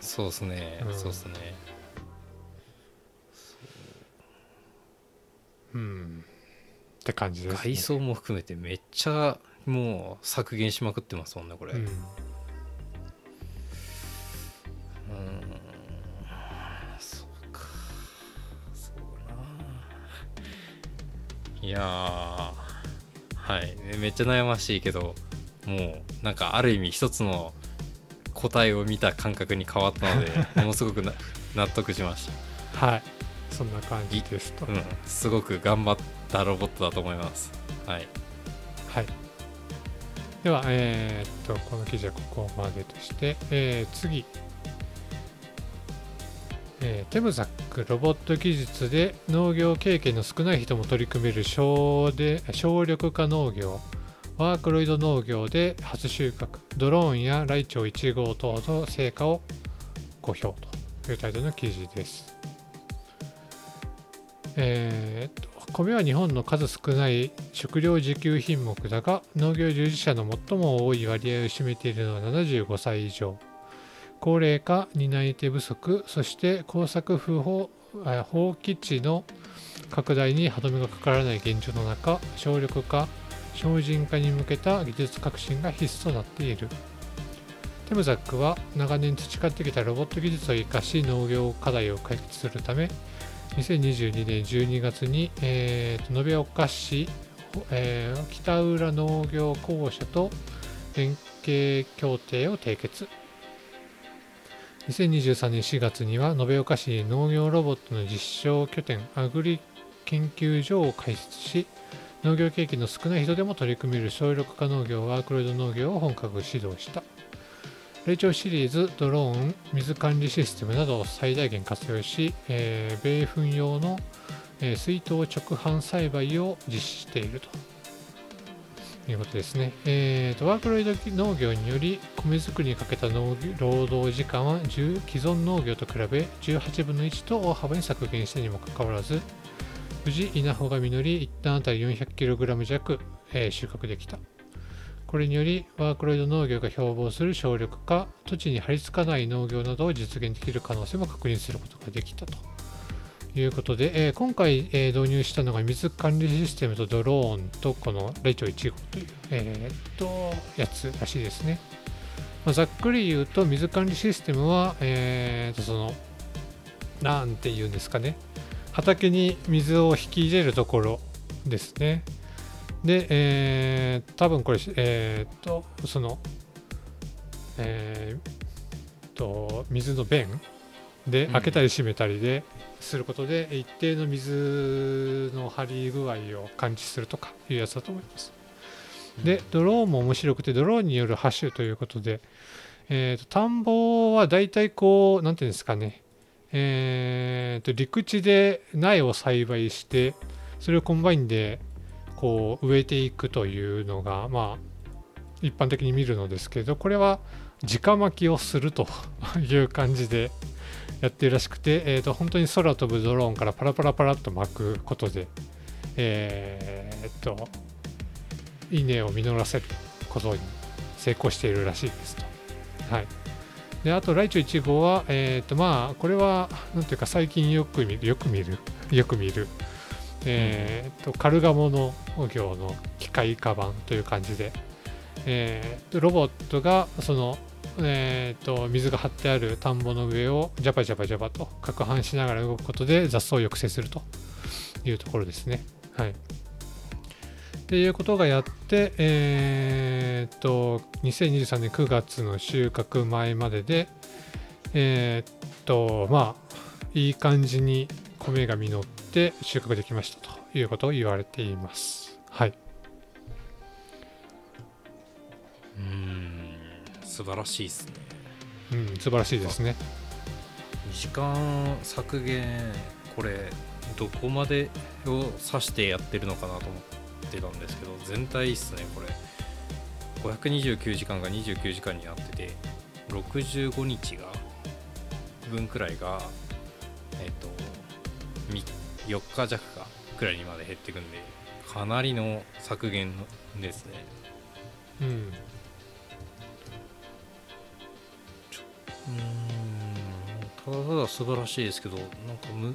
[SPEAKER 1] そうですね、
[SPEAKER 2] うん。
[SPEAKER 1] そうですね。
[SPEAKER 2] うん。って感じです、ね、
[SPEAKER 1] 外装も含めてめっちゃもう削減しまくってますもんねこれ、
[SPEAKER 2] う
[SPEAKER 1] うんーん。そうかそうないやー。はい。めっちゃ悩ましいけどもうなんかある意味一つの答えを見た感覚に変わったので ものすごくな納得しまし
[SPEAKER 2] はい。そんな感じですと、
[SPEAKER 1] た、うん、すごく頑張ったロボットだと思います。はい。
[SPEAKER 2] はい。ではえーっとこの記事はここまでとして、えー次えーテムザックロボット技術で農業経験の少ない人も取り組める省で省力化農業ワークロイド農業で初収穫ドローンやライチョウ1号等の成果を公表というタイトルの記事です。えー米は日本の数少ない食料自給品目だが農業従事者の最も多い割合を占めているのは75歳以上高齢化担い手不足そして耕作不法放棄地の拡大に歯止めがかからない現状の中省力化精進化に向けた技術革新が必須となっている。テムザックは長年培ってきたロボット技術を生かし農業課題を解決するため2022年12月に、えーと延岡市、えー北浦農業公社と連係協定を締結。2023年4月には延岡市農業ロボットの実証拠点アグリ研究所を開設し農業経験の少ない人でも取り組める省力化農業ワークロイド農業を本格指導した。霊長シリーズドローン水管理システムなどを最大限活用し、えー米粉用の、えー水筒直販栽培を実施していると。いうことですね。えーとワークロイド農業により米作りにかけた農業労働時間は既存農業と比べ18分の1と大幅に削減したにもかかわらず無事稲穂が実り1単あたり 400kg 弱、えー収穫できた。これによりワークロイド農業が標榜する省力化土地に張り付かない農業などを実現できる可能性も確認することができたということで、えー今回、えー導入したのが水管理システムとドローンとこのレイチョ1号という、えーっとやつらしいですね、まあざっくり言うと水管理システムは、えーっとそのなんて言うんですかね。畑に水を引き入れるところですね。で、えー多分これ、えーっと、その、えーっと、水の弁で
[SPEAKER 1] うん。
[SPEAKER 2] 開けたり閉めたりですることで、一定の水の張り具合を感知するとかいうやつだと思います。で、ドローンも面白くて、ドローンによるハッシュということで、えーと田んぼはだいたいこう、なんていうんですかね、えーと陸地で苗を栽培して、それをコンバインでこう植えていくというのが、まあ、一般的に見るのですけど、これは直播きをするという感じでやってるらしくて、えーと本当に空飛ぶドローンからパラパラパラっと撒くことで、えーっと、稲を実らせることに成功しているらしいですと。はい。で、あと、ライチョ1号は、えーっと、まあ、これは、なんていうか、最近よく見る、よく見る、よく見る、えーっと、カルガモ農業の機械カバンという感じで、えーっとロボットが、その、えーっと、水が張ってある田んぼの上をジャバジャバジャバと攪拌しながら動くことで雑草を抑制するというところですね。はい。っていうことがやって、えーっと、2023年9月の収穫前までで、えーっと、まあ、いい感じに米が実って収穫できましたということを言われています。はい。
[SPEAKER 1] うん素晴らしいですね
[SPEAKER 2] うん、素晴らしいですね。
[SPEAKER 1] 時間削減これどこまでを指してやってるのかなと思ってたんですけど全体っすねこれ529時間が29時間になってて65日が分くらいがえっ、とみ4日弱かくらいにまで減っていくんでかなりの削減ですね
[SPEAKER 2] うん。
[SPEAKER 1] うーん。ただただ素晴らしいですけどなんかむ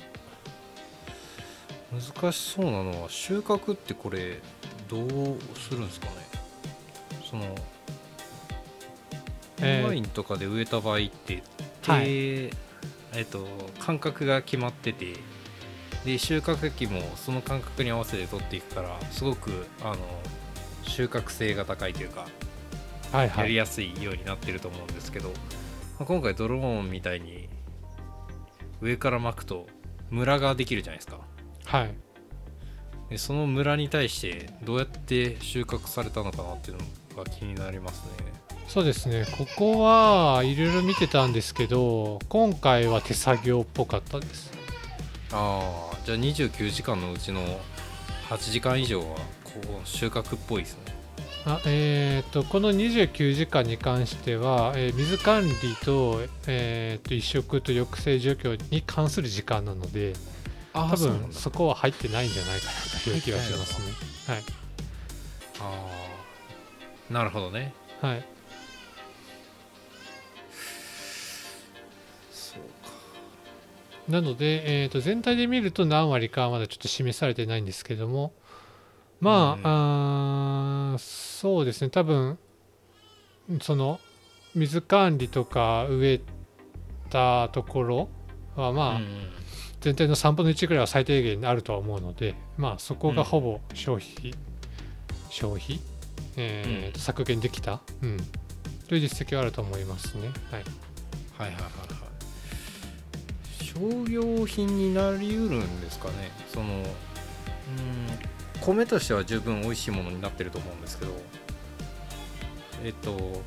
[SPEAKER 1] 難しそうなのは収穫ってこれどうするんですかね？その
[SPEAKER 2] えー。
[SPEAKER 1] コンバインとかで植えた場合って手、
[SPEAKER 2] はい。
[SPEAKER 1] えっと間隔が決まっててで収穫期もその間隔に合わせて取っていくからすごくあの収穫性が高いというか
[SPEAKER 2] はいはい。
[SPEAKER 1] やりやすいようになってると思うんですけど、まあ今回ドローンみたいに上から巻くとムラができるじゃないですか
[SPEAKER 2] はい。
[SPEAKER 1] でそのムラに対してどうやって収穫されたのかなっていうのが気になりますね
[SPEAKER 2] そうですね。ここはいろいろ見てたんですけど、今回は手作業っぽかったです。
[SPEAKER 1] ああじゃあ29時間のうちの8時間以上はこう収穫っぽいですね
[SPEAKER 2] あえー、とこの29時間に関しては、えー水管理と,、えー、と移植と抑制除去に関する時間なので
[SPEAKER 1] あ
[SPEAKER 2] 多分そこは入ってないんじゃないかなという気がしますね。
[SPEAKER 1] ああなるほどね。
[SPEAKER 2] はい、はい、
[SPEAKER 1] そうか。
[SPEAKER 2] なので、えー、と全体で見ると何割かはまだちょっと示されてないんですけどもまあ,、あーそうですね。多分その水管理とか植えたところはまあ、
[SPEAKER 1] うん
[SPEAKER 2] 全体の3分の1ぐらいは最低限にあるとは思うので、まあ、そこがほぼ消費、消費、えー
[SPEAKER 1] うん。
[SPEAKER 2] 削減できた、うん、という実績はあると思いますね。はい、
[SPEAKER 1] はいはいはいはい。商業品になりうるんですかね。そのうん米としては十分美味しいものになってると思うんですけどえっと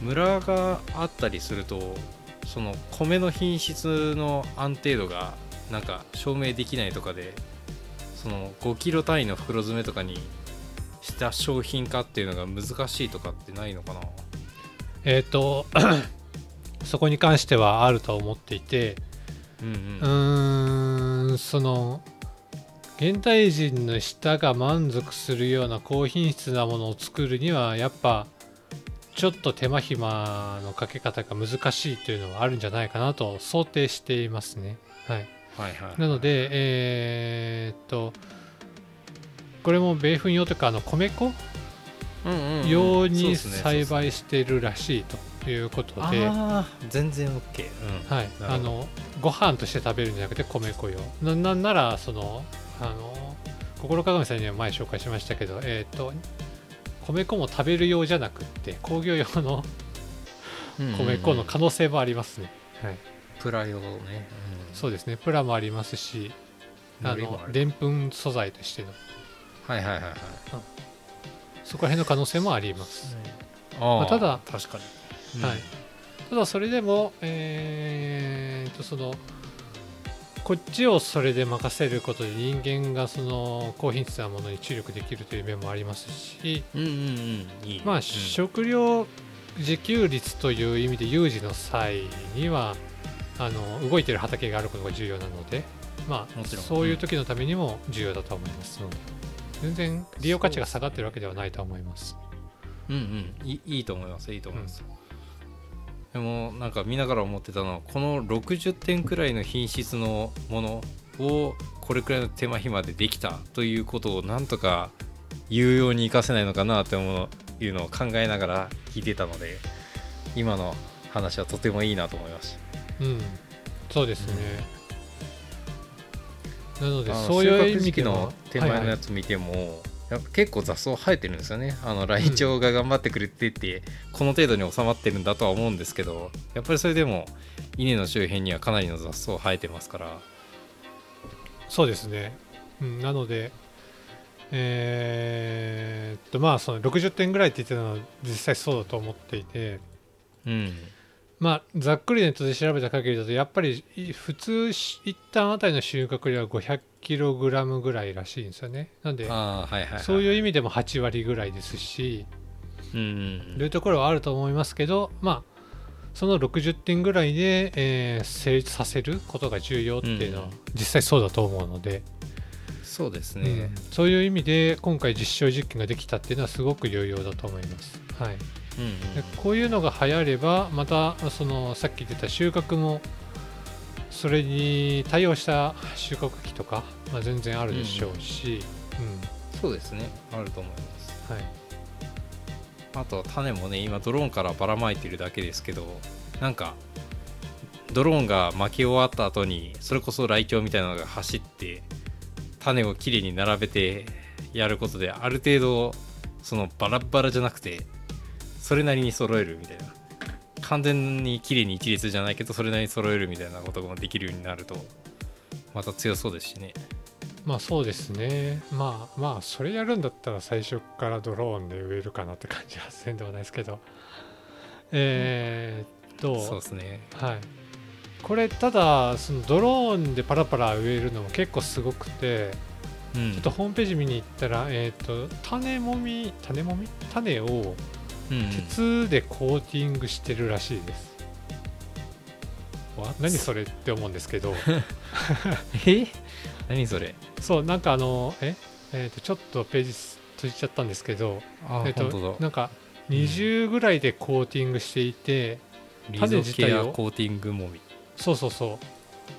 [SPEAKER 1] ムラがあったりするとその米の品質の安定度がなんか証明できないとかでその5キロ単位の袋詰めとかにした商品化っていうのが難しいとかってないのかな？
[SPEAKER 2] えっ、と そこに関してはあると思っていて
[SPEAKER 1] うん
[SPEAKER 2] う
[SPEAKER 1] ん
[SPEAKER 2] その現代人の舌が満足するような高品質なものを作るにはやっぱちょっと手間暇のかけ方が難しいというのはあるんじゃないかなと想定していますね。はい、
[SPEAKER 1] はいはい。
[SPEAKER 2] なので、えーっとこれも米粉用とかあの米粉
[SPEAKER 1] うんうんうん。
[SPEAKER 2] 用に栽培しているらしいということで、
[SPEAKER 1] 全然 OK うん。
[SPEAKER 2] はい、あのご飯として食べるんじゃなくて米粉用。ななんならそのあの心鏡さんには前紹介しましたけどえっ、と米粉も食べる用じゃなくって工業用の米粉の可能性もありますね、はい、
[SPEAKER 1] プラ用ね、
[SPEAKER 2] そうですね。プラもありますし
[SPEAKER 1] うん、
[SPEAKER 2] あのでんぷん素材としての。
[SPEAKER 1] はいはいはいはい。
[SPEAKER 2] そこら辺の可能性もあります、
[SPEAKER 1] あー。
[SPEAKER 2] まあただ
[SPEAKER 1] 確かに、
[SPEAKER 2] はい。ただそれでもえー、とそのこっちをそれで任せることで人間がその高品質なものに注力できるという面もありますし
[SPEAKER 1] うんうんうん。いい
[SPEAKER 2] まあ
[SPEAKER 1] うん
[SPEAKER 2] 食料自給率という意味で有事の際にはあの動いてる畑があることが重要なのでまあそういう時のためにも重要だと思います。ので全然利用価値が下がってるわけではないと思います。
[SPEAKER 1] うんうん。いいいいと思います。いいと思います、でもなんか見ながら思ってたのはこの60点くらいの品質のものをこれくらいの手間暇でできたということをなんとか有用に生かせないのかなって思ういうのを考えながら聞いてたので今の話はとてもいいなと思いました
[SPEAKER 2] うん、そうですね。なのでそういう意味
[SPEAKER 1] の手前のやつ見ても、やっぱ結構雑草生えてるんですよね。あのライチョウが頑張ってくれてて、この程度に収まってるんだとは思うんですけどやっぱりそれでも稲の周辺にはかなりの雑草生えてますから。
[SPEAKER 2] そうですね。うん、なので、えーっとまあその60点ぐらいって言ってたのは実際そうだと思っていて、
[SPEAKER 1] うん。
[SPEAKER 2] まあざっくりネットで調べた限りだとやっぱりい普通し一旦あたりの収穫量は 500kg ぐらいらしいんですよね。なんで
[SPEAKER 1] はいはい、はい、
[SPEAKER 2] そういう意味でも8割ぐらいですし、
[SPEAKER 1] うんうん
[SPEAKER 2] というところはあると思いますけど、まあ、その60点ぐらいで、えー成立させることが重要っていうのは
[SPEAKER 1] うん
[SPEAKER 2] 実際そうだと思うので、
[SPEAKER 1] そうです
[SPEAKER 2] う
[SPEAKER 1] ね
[SPEAKER 2] ん、そういう意味で今回実証実験ができたっていうのはすごく有用だと思います。はい、
[SPEAKER 1] うんうん。
[SPEAKER 2] でこういうのが流行ればまたそのさっき言ってた収穫もそれに対応した収穫機とか、まあ、全然あるでしょうし、うん
[SPEAKER 1] そうですね。あると思います。
[SPEAKER 2] はい、
[SPEAKER 1] あと種もね今ドローンからばらまいてるだけですけどなんかドローンが巻き終わった後にそれこそライチョウみたいなのが走って種をきれいに並べてやることである程度そのバラッバラじゃなくてそれなりに揃えるみたいな完全にきれいに一列じゃないけどそれなりに揃えるみたいなことができるようになるとまた強そうですしね
[SPEAKER 2] まあそうですね。まあまあそれやるんだったら最初からドローンで植えるかなって感じはせんでもないですけど。えーっと、
[SPEAKER 1] そうですね
[SPEAKER 2] はい。これただそのドローンでパラパラ植えるのも結構すごくて、
[SPEAKER 1] うん
[SPEAKER 2] ちょっとホームページ見に行ったら、えーっと種もみ種もみ？種を
[SPEAKER 1] うん
[SPEAKER 2] 鉄でコーティングしてるらしいです。わ何それって思うんですけど。
[SPEAKER 1] え？何それ？
[SPEAKER 2] そうなんかあのえ？えー、とちょっとページ閉じちゃったんですけど
[SPEAKER 1] あ、
[SPEAKER 2] えー、
[SPEAKER 1] 本当だ。
[SPEAKER 2] となんか20ぐらいでコーティングしていて、
[SPEAKER 1] リ
[SPEAKER 2] 種
[SPEAKER 1] ゾケア
[SPEAKER 2] 自体を。
[SPEAKER 1] コーティングもみ。
[SPEAKER 2] そうそうそう。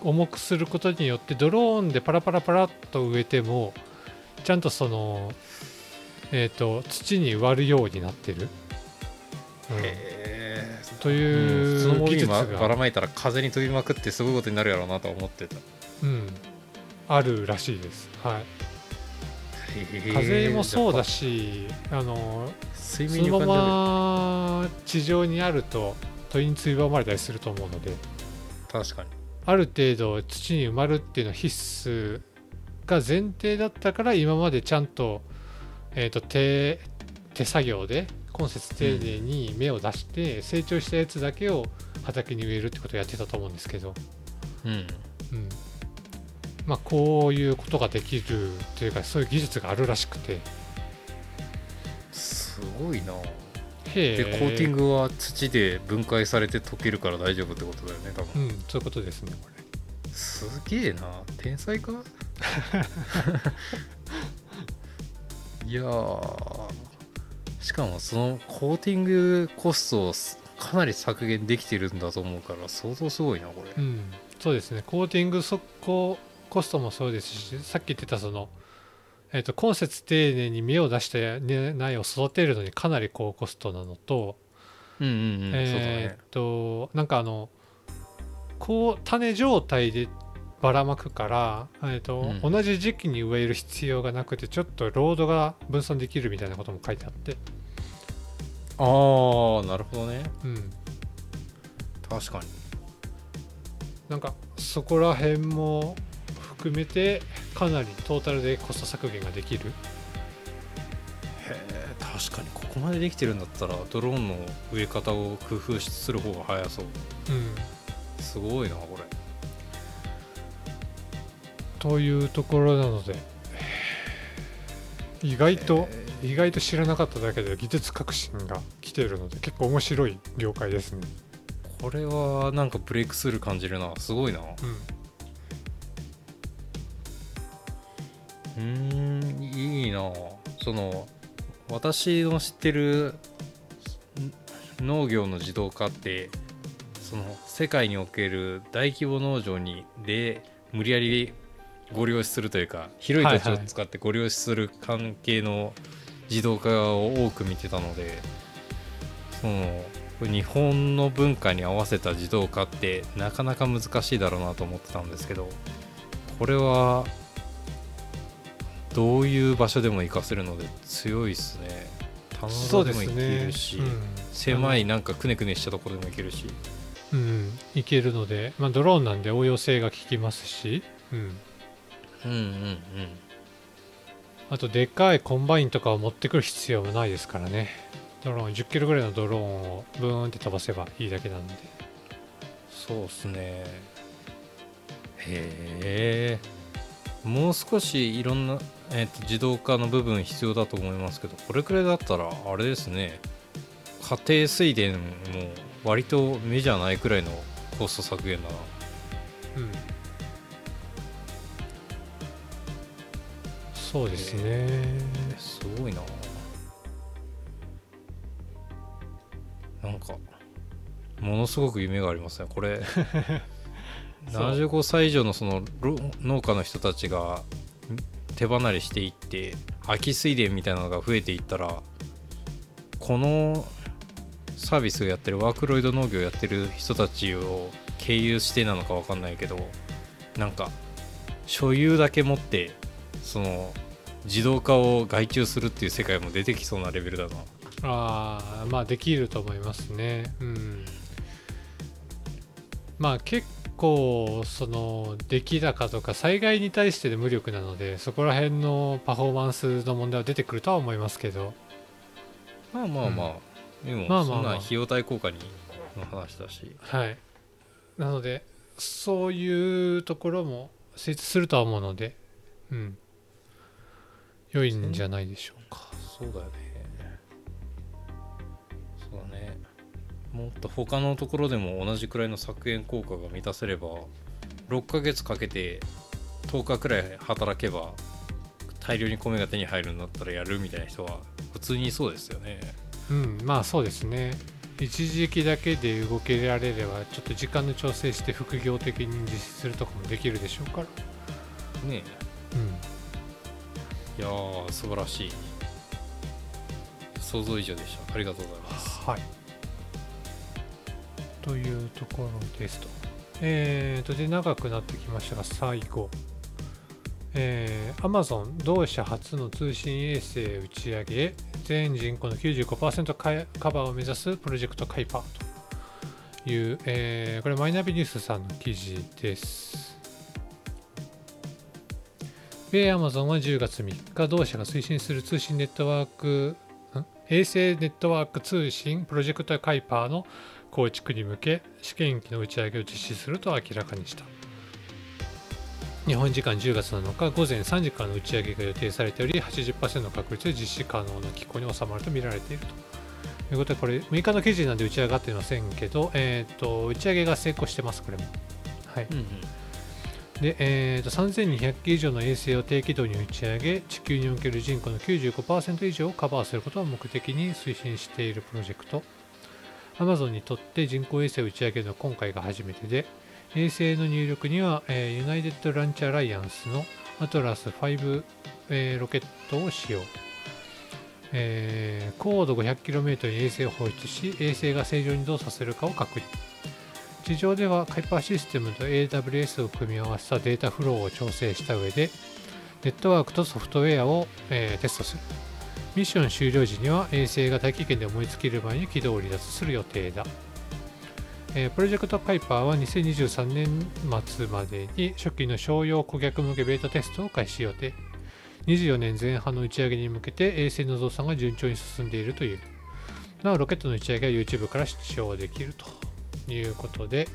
[SPEAKER 2] 重くすることによってドローンでパラパラパラっと植えてもちゃんとそのえっ、と土に割るようになってる、うん。
[SPEAKER 1] へ
[SPEAKER 2] という
[SPEAKER 1] 普通の
[SPEAKER 2] 技術が。
[SPEAKER 1] ばらまいたら風に飛びまくってすごいことになるやろうなとは思ってた。
[SPEAKER 2] うん、あるらしいです。はい。風もそうだしあの
[SPEAKER 1] 睡
[SPEAKER 2] その
[SPEAKER 1] 眠に関
[SPEAKER 2] まま地上にあると鳥についばまれたりすると思うので。
[SPEAKER 1] 確かに。
[SPEAKER 2] ある程度土に埋まるっていうのは必須が前提だったから今までちゃんと,、えー、と手手作業で今節丁寧に芽を出して成長したやつだけを畑に植えるってことをやってたと思うんですけど、
[SPEAKER 1] うん。
[SPEAKER 2] うん。まあ、こういうことができるというかそういう技術があるらしくて。
[SPEAKER 1] すごいな。
[SPEAKER 2] へ
[SPEAKER 1] でコーティングは土で分解されて溶けるから大丈夫ってことだよね多分。
[SPEAKER 2] うんそういうことですねこれ。
[SPEAKER 1] すげえな。天才か？いやーしかもそのコーティングコストをすかなり削減できてるんだと思うから相当すごいなこれ。
[SPEAKER 2] うん、そうですね。コーティング速攻コストもそうですしさっき言ってたその、えー、と今節丁寧に芽を出して苗を育てるのにかなり高コストなのと、え
[SPEAKER 1] ね
[SPEAKER 2] っとなんかあのこう種状態でばらまくから、えーと
[SPEAKER 1] うん。
[SPEAKER 2] 同じ時期に植える必要がなくてちょっとロードが分散できるみたいなことも書いてあって、
[SPEAKER 1] ああなるほどね。
[SPEAKER 2] うん、
[SPEAKER 1] 確かに。
[SPEAKER 2] なんかそこら辺も含めてかなりトータルでコスト削減ができる。
[SPEAKER 1] へえ確かにここまでできてるんだったらドローンの植え方を工夫しする方が早そう。
[SPEAKER 2] うん。
[SPEAKER 1] すごいなこれ
[SPEAKER 2] というところなので意外と意外と知らなかっただけで技術革新が来てるので結構面白い業界ですね。
[SPEAKER 1] これはなんかブレイクスルー感じるな。すごいな。
[SPEAKER 2] うん。
[SPEAKER 1] うーんいいな。その私の知ってるん農業の自動化ってその世界における大規模農場にで無理やりご了承するというか広い土地を使ってご了承する関係の自動化を多く見てたのでその日本の文化に合わせた自動化ってなかなか難しいだろうなと思ってたんですけどこれはどういう場所でも活かせるので強いっすね。棚
[SPEAKER 2] そうで
[SPEAKER 1] 田ですも行け
[SPEAKER 2] ね
[SPEAKER 1] るし、
[SPEAKER 2] うん
[SPEAKER 1] 狭いなんかくねくねしたところでも行けるし。
[SPEAKER 2] うん。いけるので、まあ、ドローンなんで応用性が効きますし、うん、
[SPEAKER 1] うんうんうん。
[SPEAKER 2] あとでっかいコンバインとかを持ってくる必要もないですからね。ドローン10キロぐらいのドローンをブーンって飛ばせばいいだけなんで。
[SPEAKER 1] そうっすね。へえ。もう少しいろんな、えーと自動化の部分必要だと思いますけどこれくらいだったらあれですね。家庭水田も割と目じゃないくらいのコスト削減だな
[SPEAKER 2] うんそうですね。
[SPEAKER 1] すごいな。なんかものすごく夢がありますね。これ
[SPEAKER 2] そう。
[SPEAKER 1] 75歳以上のそのろ農家の人たちがん手離れしていって空き水田みたいなのが増えていったらこのサービスをやってるワークロイド農業をやってる人たちを経由してなのか分かんないけどなんか所有だけ持ってその自動化を外注するっていう世界も出てきそうなレベルだな。
[SPEAKER 2] ああまあできると思いますね。うん。まあ結構その出来高とか災害に対してで無力なのでそこら辺のパフォーマンスの問題は出てくるとは思いますけど。
[SPEAKER 1] まあまあまあ、でも
[SPEAKER 2] まあまあまあ。
[SPEAKER 1] そんな費用対効果にの話だし。
[SPEAKER 2] はい。なのでそういうところも成立するとは思うので。うん良いんじゃないでしょうか。
[SPEAKER 1] そうだよね。そうだね。もっと他のところでも同じくらいの削減効果が満たせれば6ヶ月かけて10日くらい働けば大量に米が手に入るんだったらやるみたいな人は普通にいそうですよね。
[SPEAKER 2] うんまあそうですね。一時期だけで動けられればちょっと時間の調整して副業的に実施するとかもできるでしょうから。
[SPEAKER 1] ね
[SPEAKER 2] うん
[SPEAKER 1] いやー素晴らしい想像以上でしたありがとうございます
[SPEAKER 2] はい。というところですと。えーと、で、長くなってきましたが、最後。えー、Amazon 同社初の通信衛星打ち上げ全人口の95%カバーを目指すプロジェクトカイパーという、えー、これマイナビニュースさんの記事です米アマゾンは10月3日同社が推進する通信ネットワーク衛星ネットワーク通信プロジェクトカイパーの構築に向け試験機の打ち上げを実施すると明らかにした。日本時間10月7日午前3時からの打ち上げが予定されており80%の確率で実施可能な機構に収まると見られていると。いうことでこれ6日の記事なんで打ち上がっていませんけど、えーと、打ち上げが成功してますこれも。はい、うんうん。で、えーと、3200機以上の衛星を低軌道に打ち上げ地球における人口の95%以上をカバーすることを目的に推進しているプロジェクト。Amazon にとって人工衛星を打ち上げるのは今回が初めてで衛星の入力には、え、ユナイテッド・ランチ・アライアンスのアトラス5、えー、ロケットを使用、えー、高度 500km に衛星を放出し衛星が正常に動作するかを確認。地上ではカイパーシステムと AWS を組み合わせたデータフローを調整した上でネットワークとソフトウェアを、えー、テストするミッション終了時には衛星が大気圏で燃え尽きる前に軌道を離脱する予定だえー、プロジェクトパイパーは2023年末までに初期の商用顧客向けベータテストを開始予定。24年前半の打ち上げに向けて衛星の増産が順調に進んでいるという。なお、ロケットの打ち上げは YouTube から視聴できるということで、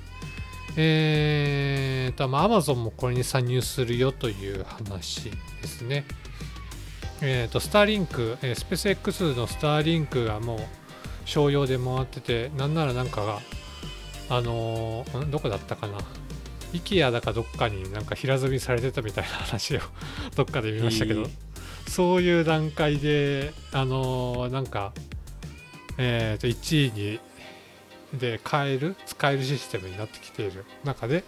[SPEAKER 2] えーと、まあ、Amazon もこれに参入するよという話ですね。えっ、ー、と、スターリンク、えー、スペース X のスターリンクがもう商用で回ってて、なんならなんかがあのー、どこだったかな？IKEA だかどっかになんか平積みされてたみたいな話を どっかで見ましたけど、そういう段階であのー、なんかえっ、ー、と1位にで買える使えるシステムになってきている中で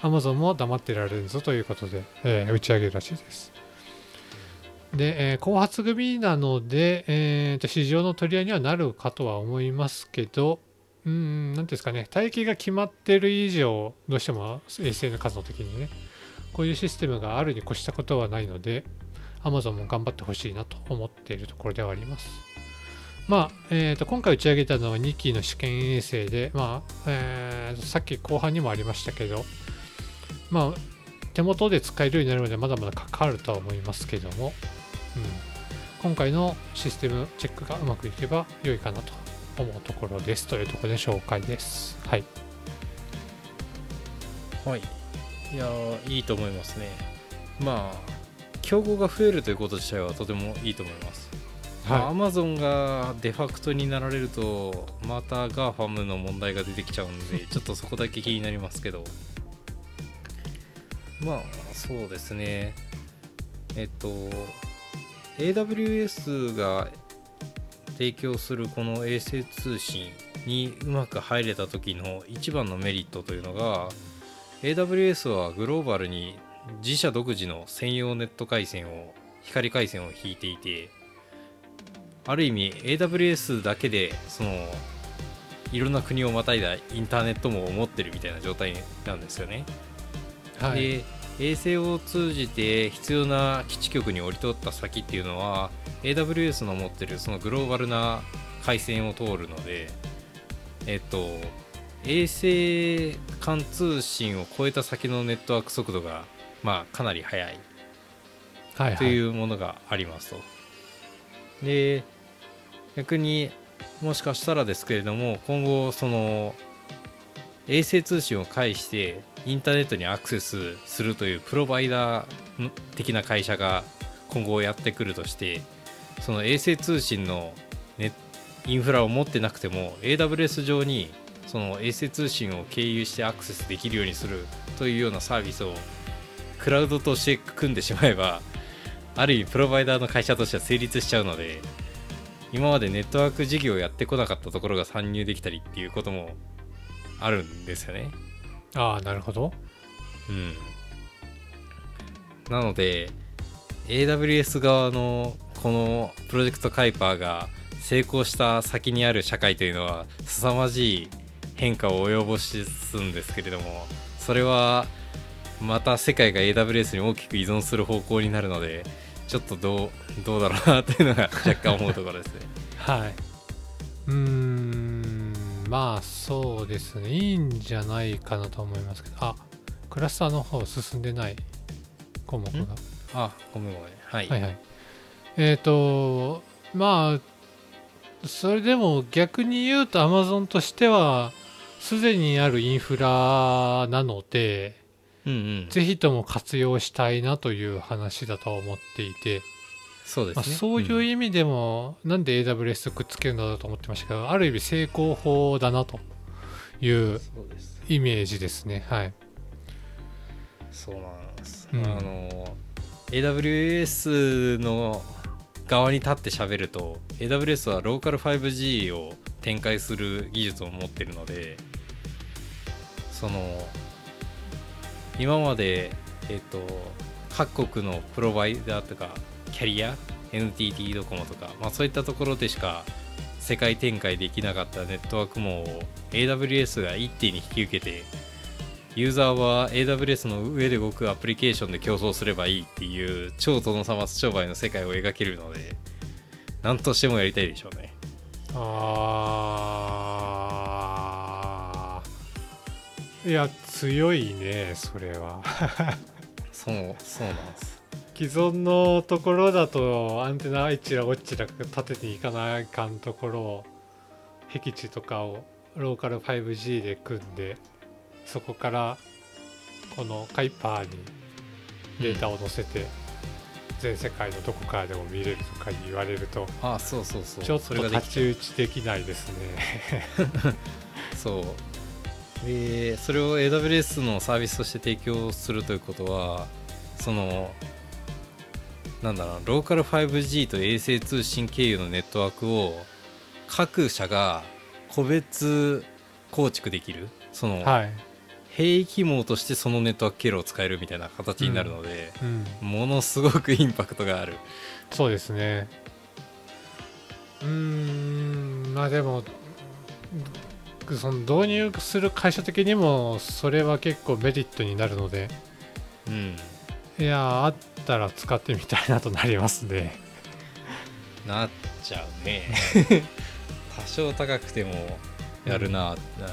[SPEAKER 2] Amazon も黙ってられるぞということで、えー、打ち上げるらしいですで、えー、後発組なので、えーと市場の取り合いにはなるかとは思いますけどうん、なんですかね、待機が決まってる以上、どうしても衛星の数の時にね、こういうシステムがあるに越したことはないので、Amazon も頑張ってほしいなと思っているところではあります。まあ、えーと、今回打ち上げたのは2機の試験衛星で、まあえー、さっき後半にもありましたけど、まあ、手元で使えるようになるまでまだまだかかるとは思いますけども、うん、今回のシステムチェックがうまくいけば良いかなと思うところですというところで紹介です。はい。
[SPEAKER 1] はい。いやいいと思いますね。まあ、競合が増えるということ自体はとてもいいと思います。アマゾンがデファクトになられるとまた GAFAM の問題が出てきちゃうんで ちょっとそこだけ気になりますけど。まあそうですね。えっと AWS が提供するこの衛星通信にうまく入れた時の一番のメリットというのが AWS はグローバルに自社独自の専用ネット回線を光回線を引いていてある意味 AWS だけでそのいろんな国をまたいだインターネットも持ってるみたいな状態なんですよね。はい、で衛星を通じて必要な基地局に降り立った先っていうのは AWS の持ってるそのグローバルな回線を通るのでえっと衛星間通信を超えた先のネットワーク速度がまあかなり速いというものがありますと。で逆にもしかしたらですけれども今後その衛星通信を介してインターネットにアクセスするというプロバイダー的な会社が今後やってくるとしてその衛星通信のネインフラを持ってなくても AWS 上にその衛星通信を経由してアクセスできるようにするというようなサービスをクラウドとして組んでしまえばある意味プロバイダーの会社としては成立しちゃうので今までネットワーク事業をやってこなかったところが参入できたりっていうこともあるんですよね。
[SPEAKER 2] ああなるほど。
[SPEAKER 1] うん。なので AWS 側のこのプロジェクトカイパーが成功した先にある社会というのは凄まじい変化を及ぼすんですけれどもそれはまた世界が AWS に大きく依存する方向になるのでちょっとどうどうだろうなっていうのが若干思うところですね。
[SPEAKER 2] はい。うーんまあそうですね。いいんじゃないかなと思いますけど。あクラスターの方進んでない項目が
[SPEAKER 1] あごめんごめん。はい、
[SPEAKER 2] はいはい。えっ、とまあそれでも逆に言うと Amazon としてはすでにあるインフラなので
[SPEAKER 1] うんうん。
[SPEAKER 2] ぜひとも活用したいなという話だと思っていて、まあ、
[SPEAKER 1] そうですね。
[SPEAKER 2] そういう意味でも、なんで AWS とくっつけるんだろうと思ってましたけどある意味成功法だなというイメージですね。はい。
[SPEAKER 1] そうなんです、
[SPEAKER 2] うん。
[SPEAKER 1] あの AWS の側に立って喋ると AWS はローカル 5G を展開する技術を持ってるのでその今までえっ、と各国のプロバイダーとかキャリア NTT ドコモとか、まあ、そういったところでしか世界展開できなかったネットワーク網を AWS が一手に引き受けてユーザーは AWS の上で動くアプリケーションで競争すればいいっていう超殿様商売の世界を描けるので何としてもやりたいでしょうね。
[SPEAKER 2] あいや強いねそれは。
[SPEAKER 1] そうそうなんです。
[SPEAKER 2] 既存のところだとアンテナあいちらこっちら立てに行かないかんところを僻地とかをローカル 5G で組んでそこからこのカイパーにデータを載せて、全世界のどこからでも見れるとか言われると
[SPEAKER 1] あそうそうそう。
[SPEAKER 2] ちょっと太刀打ちできないですね。
[SPEAKER 1] そう でそれを AWS のサービスとして提供するということはそのなんだろうローカル 5G と衛星通信経由のネットワークを各社が個別構築できるその、
[SPEAKER 2] はい、
[SPEAKER 1] 兵器網としてそのネットワーク経路を使えるみたいな形になるので、
[SPEAKER 2] うん、
[SPEAKER 1] ものすごくインパクトがある。
[SPEAKER 2] そうですね。うーんまあでもその導入する会社的にもそれは結構メリットになるので
[SPEAKER 1] うん。
[SPEAKER 2] いやあったら使ってみたいなとなりますね。
[SPEAKER 1] なっちゃうね。多少高くてもやるなってな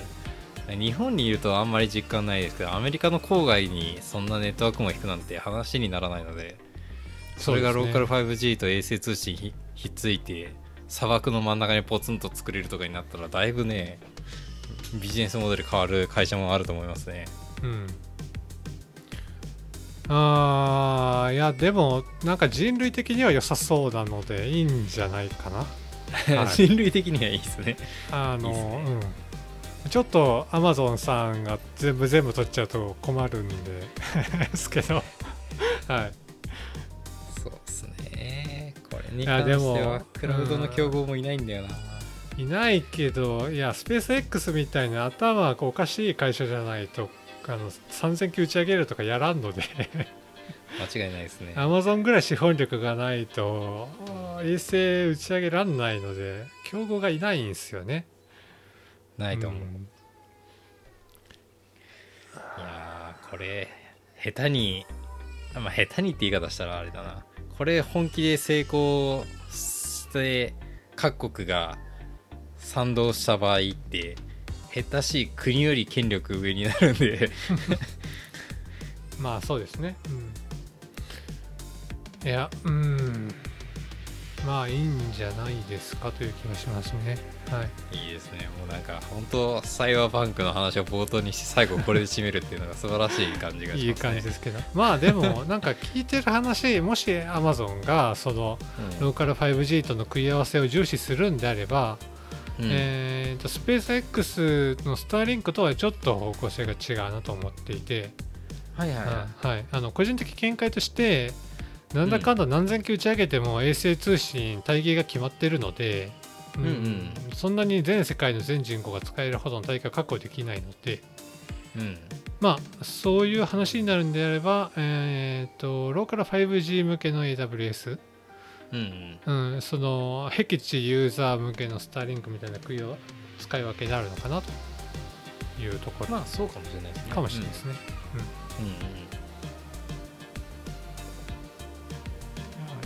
[SPEAKER 1] る、日本にいるとあんまり実感ないですけどアメリカの郊外にそんなネットワークも引くなんて話にならないのでそれがローカル 5G と衛星通信ひひっついて砂漠の真ん中にポツンと作れるとかになったらだいぶねビジネスモデル変わる会社もあると思いますね。
[SPEAKER 2] うん。あーいやでもなんか人類的には良さそうなのでいいんじゃないかな。はい。
[SPEAKER 1] 人類的にはいいですね。
[SPEAKER 2] あの
[SPEAKER 1] ね。
[SPEAKER 2] うん、ちょっとアマゾンさんが全部全部取っちゃうと困るんでですけど。はい。
[SPEAKER 1] そうですね。これに関して
[SPEAKER 2] も
[SPEAKER 1] はクラウドの競合もいないんだよな、
[SPEAKER 2] いないけどいやスペース X みたいな頭がおかしい会社じゃないとあの3000機打ち上げるとかやらんので。
[SPEAKER 1] 間違いないですね。
[SPEAKER 2] アマゾンぐらい資本力がないと衛星打ち上げらんないので競合がいないんですよね。
[SPEAKER 1] ないと思う、
[SPEAKER 2] ん。
[SPEAKER 1] いやーこれ下手にあまあ下手にって言い方したらあれだな。これ本気で成功して各国が賛同した場合って下手しい国より権力上になるんで
[SPEAKER 2] まあそうですね。うん、いや、うん。まあいいんじゃないですかという気がしますね。はい。
[SPEAKER 1] いいですねもうなんか本当サイバーバンクの話を冒頭にして最後これで締めるっていうのが素晴らしい感じがしますね
[SPEAKER 2] いい感じですけど。まあでも、なんか聞いてる話、もし Amazon がその
[SPEAKER 1] うん
[SPEAKER 2] ローカル 5G との食い合わせを重視するんであれば、
[SPEAKER 1] うん
[SPEAKER 2] えーとスペース X のスターリンクとはちょっと方向性が違うなと思っていて、
[SPEAKER 1] はいはいは
[SPEAKER 2] はい、あの個人的見解としてなんだかんだ何千機打ち上げても衛星通信帯芸が決まってるので、
[SPEAKER 1] うんうん。
[SPEAKER 2] そんなに全世界の全人口が使えるほどの帯が確保できないので
[SPEAKER 1] いうん。
[SPEAKER 2] まあそういう話になるんであれば、えー、とローカル 5G 向けの AWS、
[SPEAKER 1] うんうん、
[SPEAKER 2] その僻地ユーザー向けのスターリンクみたいな使い分けになるのかなというところ。
[SPEAKER 1] まあそうかもしれないですね。
[SPEAKER 2] かもしれないですね。
[SPEAKER 1] うん、うん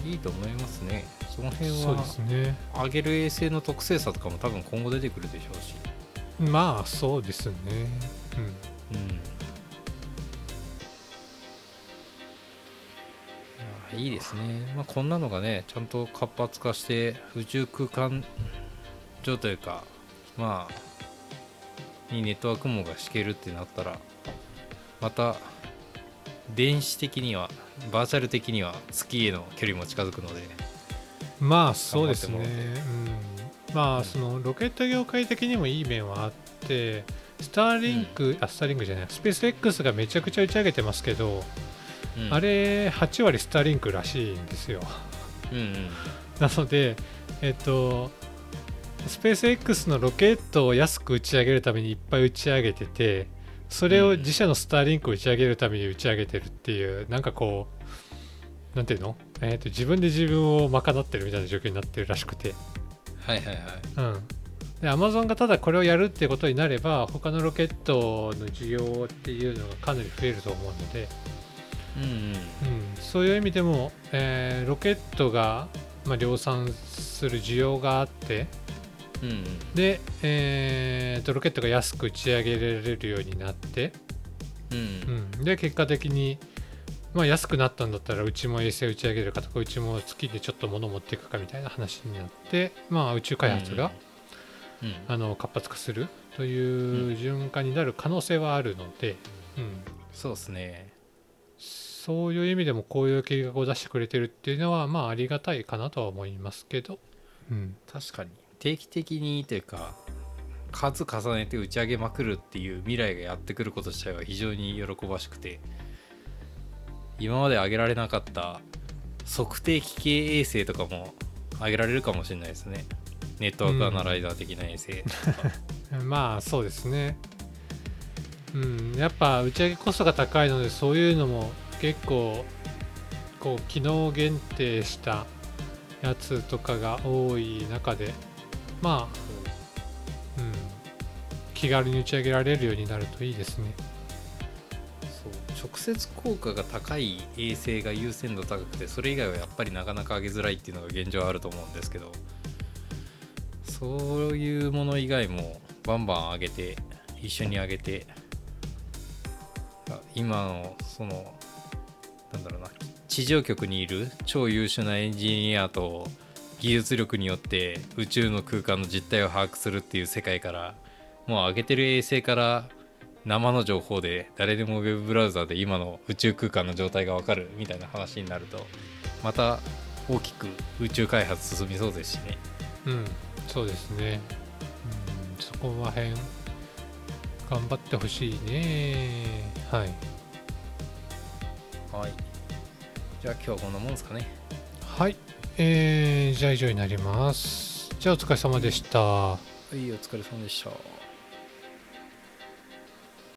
[SPEAKER 1] うん、いいと思いますね。その辺は
[SPEAKER 2] そうですね。
[SPEAKER 1] 上げる衛星の特性差とかも多分今後出てくるでしょうし。
[SPEAKER 2] まあそうですね。うん、
[SPEAKER 1] うん。いやいいですね、まあ、こんなのがねちゃんと活発化して宇宙空間上というかまあにネットワーク網が敷けるってなったらまた電子的にはバーチャル的には月への距離も近づくので
[SPEAKER 2] まあそうですね。うん。まあそのロケット業界的にもいい面はあってスターリンク、あスターリンクじゃないスペース X がめちゃくちゃ打ち上げてますけど、
[SPEAKER 1] うん。
[SPEAKER 2] あれ8割スターリンクらしいんですよ。
[SPEAKER 1] うんうん
[SPEAKER 2] なのでえっとスペース X のロケットを安く打ち上げるためにいっぱい打ち上げててそれを自社のスターリンクを打ち上げるために打ち上げてるっていうなんかこうなんていうの、えっと自分で自分を賄ってるみたいな状況になってるらしくて。
[SPEAKER 1] はいはいはい。
[SPEAKER 2] うん。で Amazon がただこれをやるってことになれば他のロケットの需要っていうのがかなり増えると思うので、
[SPEAKER 1] うんうん。
[SPEAKER 2] うん、そういう意味でも、えーロケットが、まあ、量産する需要があって
[SPEAKER 1] うんうん。
[SPEAKER 2] で、えーとロケットが安く打ち上げられるようになって、
[SPEAKER 1] うん
[SPEAKER 2] うん、で結果的に、まあ、安くなったんだったらうちも衛星打ち上げるかとかうちも月でちょっと物持っていくかみたいな話になって、まあ、宇宙開発が、
[SPEAKER 1] うん
[SPEAKER 2] あの活発化するという循環になる可能性はあるので、うん、
[SPEAKER 1] そうですね
[SPEAKER 2] そういう意味でもこういう計画を出してくれてるっていうのはまあありがたいかなとは思いますけど、うん、
[SPEAKER 1] 確かに。定期的にというか数重ねて打ち上げまくるっていう未来がやってくること自体は非常に喜ばしくて。今まで上げられなかった測定器系衛星とかも上げられるかもしれないですね。ネットワークアナライザー的な衛星、
[SPEAKER 2] まあそうですね。うん。やっぱ打ち上げコストが高いのでそういうのも結構こう機能限定したやつとかが多い中でまあ、うん、気軽に打ち上げられるようになるといいですね。
[SPEAKER 1] そう直接効果が高い衛星が優先度高くてそれ以外はやっぱりなかなか上げづらいっていうのが現状あると思うんですけどそういうもの以外もバンバン上げて一緒に上げて今のそのなんだろうな。地上局にいる超優秀なエンジニアと技術力によって宇宙の空間の実態を把握するっていう世界からもう上げてる衛星から生の情報で誰でもウェブブラウザで今の宇宙空間の状態がわかるみたいな話になるとまた大きく宇宙開発進みそうですしね。
[SPEAKER 2] うんそうですね、うん、そこら辺頑張ってほしいね。はい。
[SPEAKER 1] はい。じゃあ今日はこんなもんですかね。
[SPEAKER 2] はい、えー、じゃあ以上になります。じゃあお疲れ様でした。
[SPEAKER 1] はいお疲れ様でした